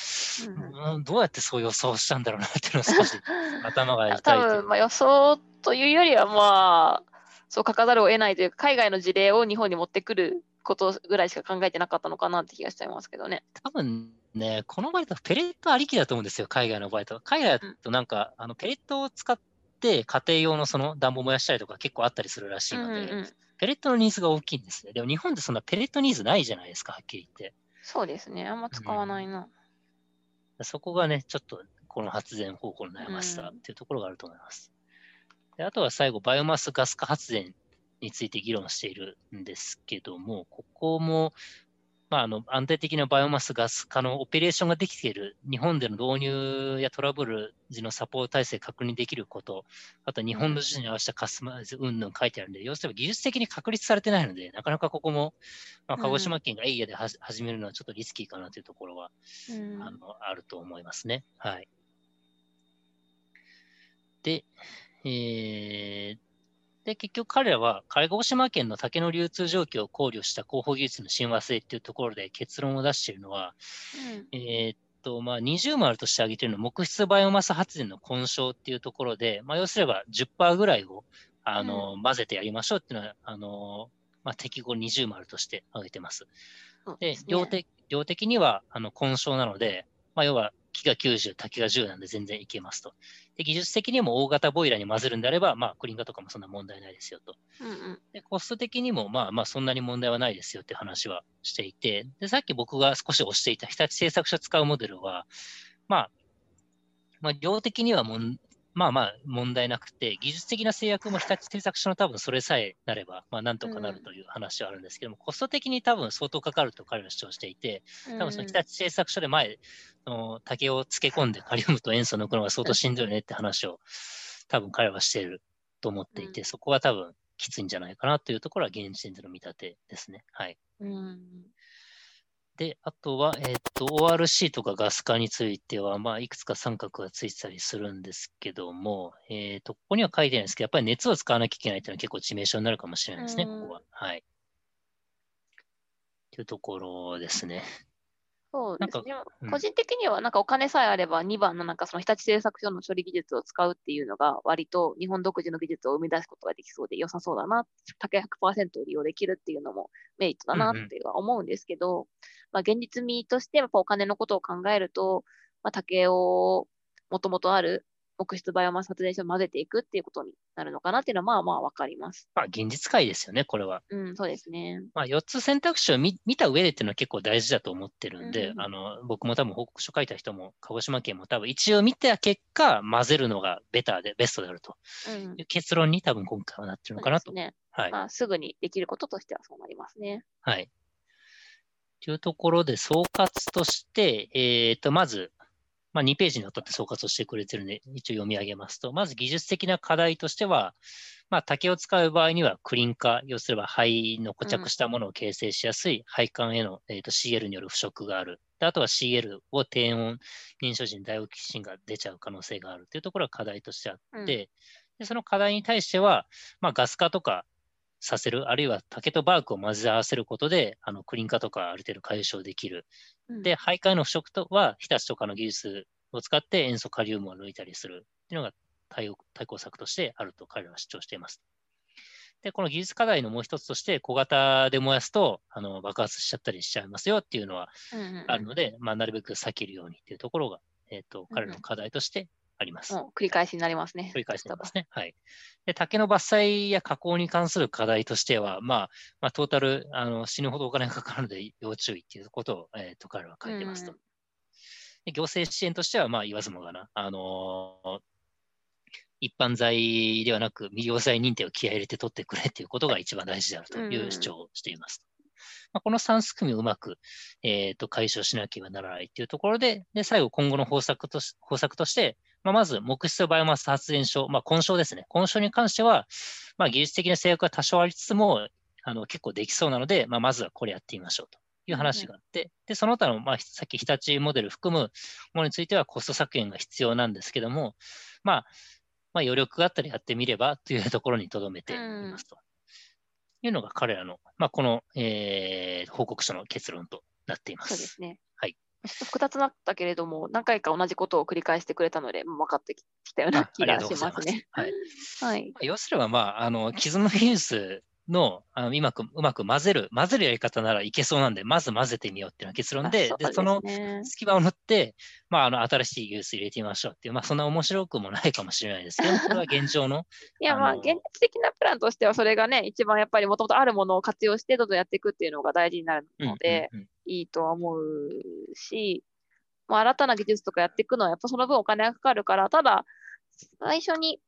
うん。うんどうやってそう予想したんだろうなっていうのは少し 頭が痛いと多分、まあ、予想というよりは、まあ、そう書かざるを得ないというか、海外の事例を日本に持ってくることぐらいしか考えてなかったのかなって気がしちゃいますけどね。多分ね、この場合だとペレットありきだと思うんですよ、海外の場合と。海外だとなんか、あのペレットを使って家庭用のその暖房燃やしたりとか結構あったりするらしいので、うんうんうんペレットのニーズが大きいんですね。でも日本ってそんなペレットニーズないじゃないですか、はっきり言って。そうですね。あんま使わないな。そこがね、ちょっとこの発電方法の悩ましさうんっていうところがあると思います。であとは最後、バイオマスガス化発電について議論しているんですけども、ここも、まあ、あの安定的なバイオマスガス化のオペレーションができている、日本での導入やトラブル時のサポート体制確認できること、あと日本の事情に合わせたカスタマイズ云々書いてあるんで、要するに技術的に確立されてないので、なかなかここも、まあ、鹿児島県がエイヤではじ始めるのはちょっとリスキーかなというところはうんあのあると思いますね。はい。で、えーで、結局彼らは、鹿児島県の竹の流通状況を考慮した広報技術の親和性っていうところで結論を出しているのは、うん。えーっと、まあ、二重丸として挙げているのは、木質バイオマス発電の混焼っていうところで、まあ、要すれば10%ぐらいを、あの、混ぜてやりましょうっていうのは、あの、まあ、適合二重丸として挙げてます。で、量的量的にはあの混焼なので、まあ、要は木が90、竹が10なんで全然いけますと。で技術的にも大型ボイラーに混ぜるんであれば、まあ、クリンガとかもそんな問題ないですよと。うんうんでコスト的にも、まあまあ、そんなに問題はないですよって話はしていて、でさっき僕が少し推していた日立製作所使うモデルは、まあ、まあ、量的にはもんまあまあ問題なくて、技術的な制約も日立製作所の多分それさえなれば、まあなんとかなるという話はあるんですけども、コスト的に多分相当かかると彼らは主張していて、多分その日立製作所で前、その竹を漬け込んでカリウムと塩素を抜くのが相当しんどいねって話を多分彼はしていると思っていて、そこは多分きついんじゃないかなというところは現時点での見立てですね。はい。うんで、あとは、えっ、ー、と、ORC とかガス化については、まあ、いくつか三角がついてたりするんですけども、えっ、ー、と、ここには書いてないんですけど、やっぱり熱を使わなきゃいけないというのは結構致命傷になるかもしれないですね、ここは。はい。というところですね。そうですね。うん、個人的には、なんかお金さえあれば、2番のなんかその日立製作所の処理技術を使うっていうのが、割と日本独自の技術を生み出すことができそうで良さそうだな、竹100%を利用できるっていうのもメリットだなっては思うんですけど、うんうん、まあ、現実味として、やっぱお金のことを考えると、まあ、竹をもともとある木質バイオマス発電所を混ぜていくっていうことになるのかなっていうのは、まあまあわかります。まあ、現実界ですよね、これは。うん、そうですね。まあ、4つ選択肢を見た上でっていうのは結構大事だと思ってるんで、うん、あの、僕も多分報告書書いた人も、鹿児島県も多分一応見た結果、混ぜるのがベターで、ベストであるという結論に多分今回はなってるのかなと。ね。はい。まあ、すぐにできることとしてはそうなりますね。はい。というところで、総括として、えっ、ー、と、まず、まあ、2ページにわたって総括をしてくれてるので、一応読み上げますと、まず技術的な課題としては、まあ、竹を使う場合にはクリン化、要すれば灰の固着したものを形成しやすい配管への、えー、と CL による腐食がある。あとは CL を低温燃焼時にダイオキシンが出ちゃう可能性があるというところが課題としてあって、うん、でその課題に対しては、まあ、ガス化とかさせる、あるいは竹とバークを混ぜ合わせることで、あのクリン化とかある程度解消できる。で、徘徊の腐食とは、日立とかの技術を使って塩素カリウムを抜いたりする。っていうのが対応対抗策としてあると彼らは主張しています。で、この技術課題のもう一つとして、小型で燃やすとあの爆発しちゃったりしちゃいますよ。っていうのはあるので、うん。うんうん、まあ、なるべく避けるようにっていうところが、えーと、彼らの課題としてあります。繰り返しになりますね。繰り返しになりますね。はい。で、竹の伐採や加工に関する課題としては、まあ、まあ、トータルあの死ぬほどお金がかかるので要注意っていうことを、えーと、彼らは書いてますと。うん行政支援としては、まあ、言わずもがな、あのー、一般財ではなく、未了罪認定を気合い入れて取ってくれっていうことが一番大事であるという主張をしています。まあ、この3すくみをうまく、えーと、解消しなければならないというところで、で最後、今後の方策とし方策として、まあ、まず、木質バイオマス発電所、まあ、混焼ですね。混焼に関しては、まあ、技術的な制約は多少ありつつも、あの結構できそうなので、まあ、まずはこれやってみましょうと。いう話があって、で、その他の、まあ、さっき日立モデル含むものについてはコスト削減が必要なんですけども、まあ、まあ、余力があったらやってみればというところにとどめていますと。いうのが彼らの、まあ、この、えー、報告書の結論となっています。そうですね。はい。複雑だったけれども、何回か同じことを繰り返してくれたので、分かってきたような気がしますね。はい。はい、要すれば、まあ、あの、既存の技術の、あのうまく、うまく混ぜる、混ぜるやり方ならいけそうなんで、まず混ぜてみようっていうのが結論で、そで、ね、その隙間を縫って、まあ、あの、新しい技術入れてみましょうっていう、まあ、そんな面白くもないかもしれないですけど、これは現状の。いや、まあ、現実的なプランとしては、それがね、一番やっぱりもともとあるものを活用して、どんどんやっていくっていうのが大事になるので、うんうんうん、いいとは思うし、まあ、新たな技術とかやっていくのは、やっぱその分お金がかかるから、ただ、最初に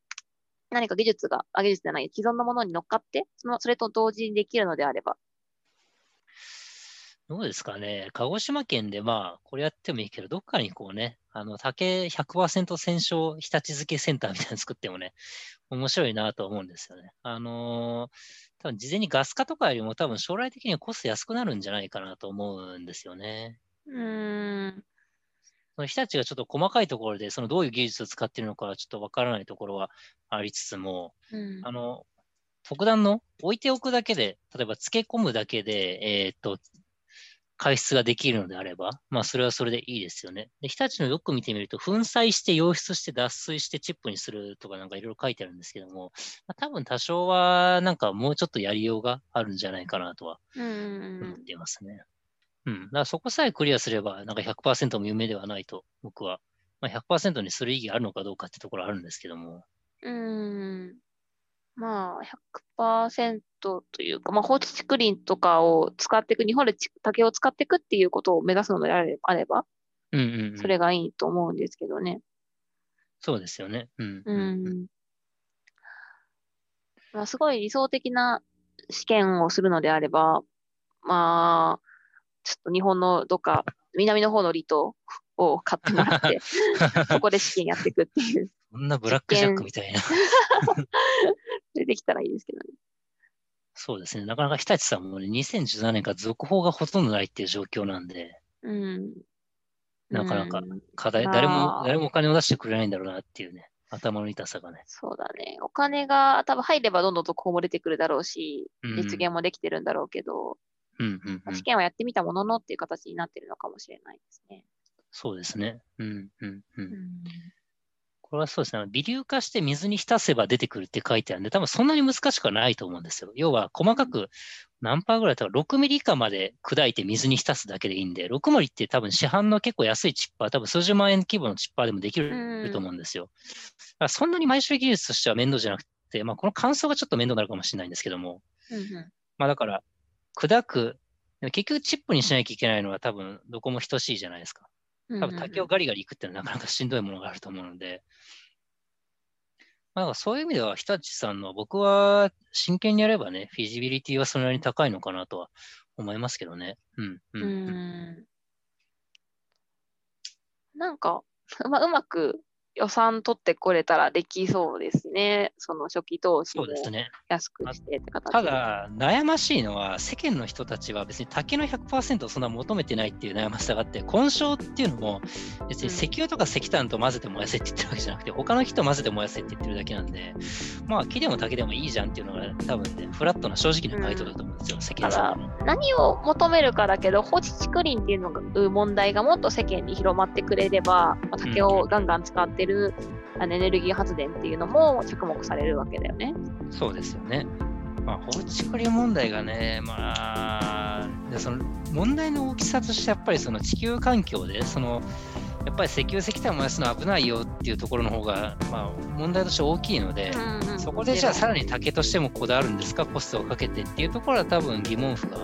何か技術が、あ、技術じゃない、既存のものに乗っかって、そのそれと同時にできるのであれば。どうですかね。鹿児島県でまあ、これやってもいいけど、どっかにこうね、あの、竹100%戦勝日立付けセンターみたいなの作ってもね、面白いなと思うんですよね。あのー、多分事前にガス化とかよりも多分将来的にはコスト安くなるんじゃないかなと思うんですよね。うん。その日立がちょっと細かいところで、そのどういう技術を使っているのかちょっとわからないところはありつつも、うん、あの、特段の置いておくだけで、例えば漬け込むだけで、えー、っと、排出ができるのであれば、まあ、それはそれでいいですよね。で、日立のよく見てみると、粉砕して溶出して脱水してチップにするとかなんかいろいろ書いてあるんですけども、まあ、多分多少はなんかもうちょっとやりようがあるんじゃないかなとは思っていますね。うん。だからそこさえクリアすれば、なんか100%も夢ではないと、僕は。まあ、100%にする意義があるのかどうかってところあるんですけども。うん。まあ、100%というか、まあ、放置竹林とかを使っていく、日本で竹を使っていくっていうことを目指すのであれば、うんうんうん、それがいいと思うんですけどね。そうですよね。うん。ううんん。まあ、すごい理想的な試験をするのであれば、まあ、ちょっと日本のどっか 南の方の離島を買ってもらって、そこで試験やっていくっていう、そんなブラックジャックみたいな。出てきたらいいですけどね。そうですね。なかなか日立さんもね、2017年から続報がほとんどないっていう状況なんで、うん。なかなかうん課題、まあ誰も、誰もお金を出してくれないんだろうなっていうね、頭の痛さがね。そうだね。お金が多分入ればどんどんとこも出てくるだろうし、うん実現もできてるんだろうけど、うんうんうん試。験はやってみたもののっていう形になってるのかもしれないですね。そうですね。うんうんう。うんん。これはそうですね。微粒化して水に浸せば出てくるって書いてあるんで、多分そんなに難しくはないと思うんですよ。要は細かく何パーぐらいだったら6ミリ以下まで砕いて水に浸すだけでいいんで、6ミリって多分市販の結構安いチッパー、多分数十万円規模のチッパーでもできると思うんですよ。だそんなに毎週技術としては面倒じゃなくて、まあこの乾燥がちょっと面倒になるかもしれないんですけども、うんうんまあだから砕く、結局チップにしなきゃいけないのは多分どこも等しいじゃないですか。うん多分竹をガリガリいくっていうのはなかなかしんどいものがあると思うので、まあ、だからそういう意味では、日立さんの僕は真剣にやればね、フィジビリティはそれなりに高いのかなとは思いますけどね。うん、う、うんうん。んなんか、まあ、うまく予算取ってこれたらできそうですね。その初期投資もそうですね。安くしてって形ただ、悩ましいのは、世間の人たちは別に竹の100%をそんな求めてないっていう悩ましさがあって、混焼っていうのも、別に石油とか石炭と混ぜて燃やせって言ってるわけじゃなくて、他の木と混ぜて燃やせって言ってるだけなんで、まあ、木でも竹でもいいじゃんっていうのが多分ね、フラットな正直な回答だと思うんですよ、世間さんの。何を求めるかだけど、放置竹林っていうのがう問題がもっと世間に広まってくれれば、まあ竹をガンガン使ってるあのエネルギー発電っていうのも着目されるわけだよね。そうですよね。まあ、放置竹林問題がね、まあ、でその問題の大きさとして、やっぱりその地球環境で、そのやっぱり石油、石炭燃やすのは危ないよっていうところの方が、まあ、問題として大きいので、うんうんそこでじゃあさらに竹としてもこだわるんですか、コストをかけてっていうところは多分疑問符が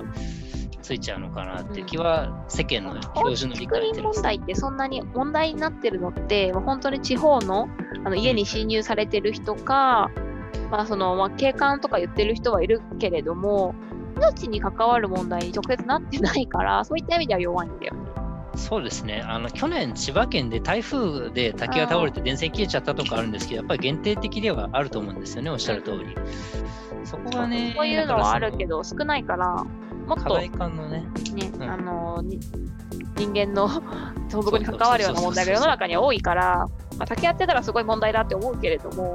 ついちゃうのかなっていう気は、世間の標準の理竹解ってます。林問題ってそんなに問題になってるのって、本当に地方のあの家に侵入されてる人か、まあそのまあ、景観とか言ってる人はいるけれども、命に関わる問題に直接なってないから、そういった意味では弱いんだよね。そうですね。あの、去年、千葉県で台風で竹が倒れて電線切れちゃったとかあるんですけど、やっぱり限定的ではあると思うんですよね、おっしゃる通り。そこがね、そういうのはあるけど、ど、少ないから、もっとね、ね、うんあのに人間の 存続に関わるような問題が世の中には多いから、まあ、竹やってたらすごい問題だって思うけれども、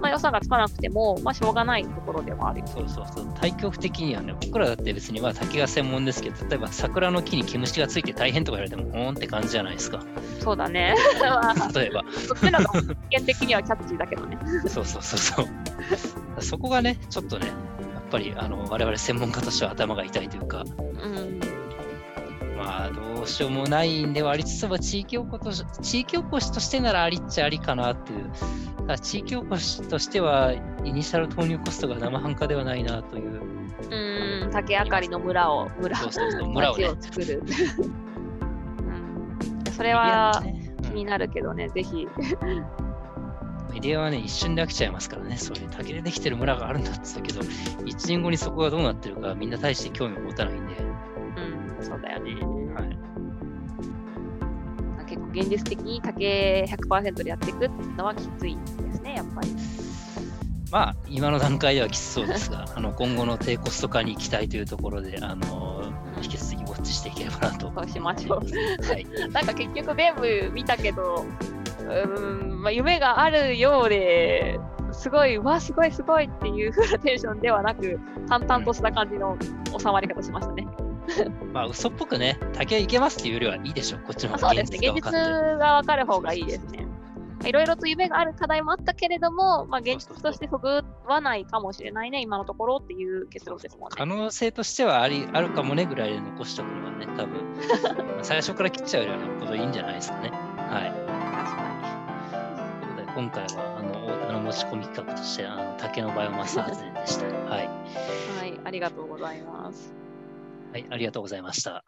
まあ、予算がつかなくても、まあ、しょうがないところではある。そうそうそう、対局的にはね、僕らだって別にまあ竹が専門ですけど、例えば桜の木に毛虫がついて大変とか言われても、ほーんって感じじゃないですか。そうだね。ま あ例えば。そっちの的にはキャッチーだけどね。そうそうそうそう。そこがね、ちょっとね、ぱりあの我々専門家としては頭が痛いというか、うん。まあ、どうしようもないんではありつつも、地域おこし地域おこしとしてならありっちゃありかなっていう。地域おこしとしては、イニシャル投入コストが生半可ではないなという。うん、竹あかりの村を、村そうそうそう、村を町ね。を作る。うん、それは気になるけどね、ぜひ。うんメディアはね、一瞬で飽きちゃいますからね、そういう竹でできてる村があるんだって言ったけど、1年後にそこがどうなってるか、みんな大して興味を持たないんで、うん、そうだよね。はい、結構現実的に竹100%でやっていくのはきついですね、やっぱり。まあ、今の段階ではきつそうですが、あの今後の低コスト化に期待というところで、あの引き続きウォッチしていければなと。そうしましょう。はい、なんか結局全部見たけど、うーん、まあ、夢があるようで、すごい、わ、すごいすごいっていう風なテンションではなく、淡々とした感じの収まり方しましたね。まあ、嘘っぽくね、竹いけますっていうよりはいいでしょう、こっちの方があそうですね、現実が分かる方がいいですね。いろいろと夢がある課題もあったけれども、まあ、現実としてそぐわないかもしれないね、今のところっていう結論ですもん可ね。能性としてはありあるかもねぐらいで残しておくのがね、多分まあ 最初から切っちゃうよりはよっぽどいいんじゃないですかね。はい。確かということで、今回はあの太田の持ち込み企画としてあの竹のバイオマス発電でした。はい。に。はい、ありがとうございます。はい、ありがとうございました。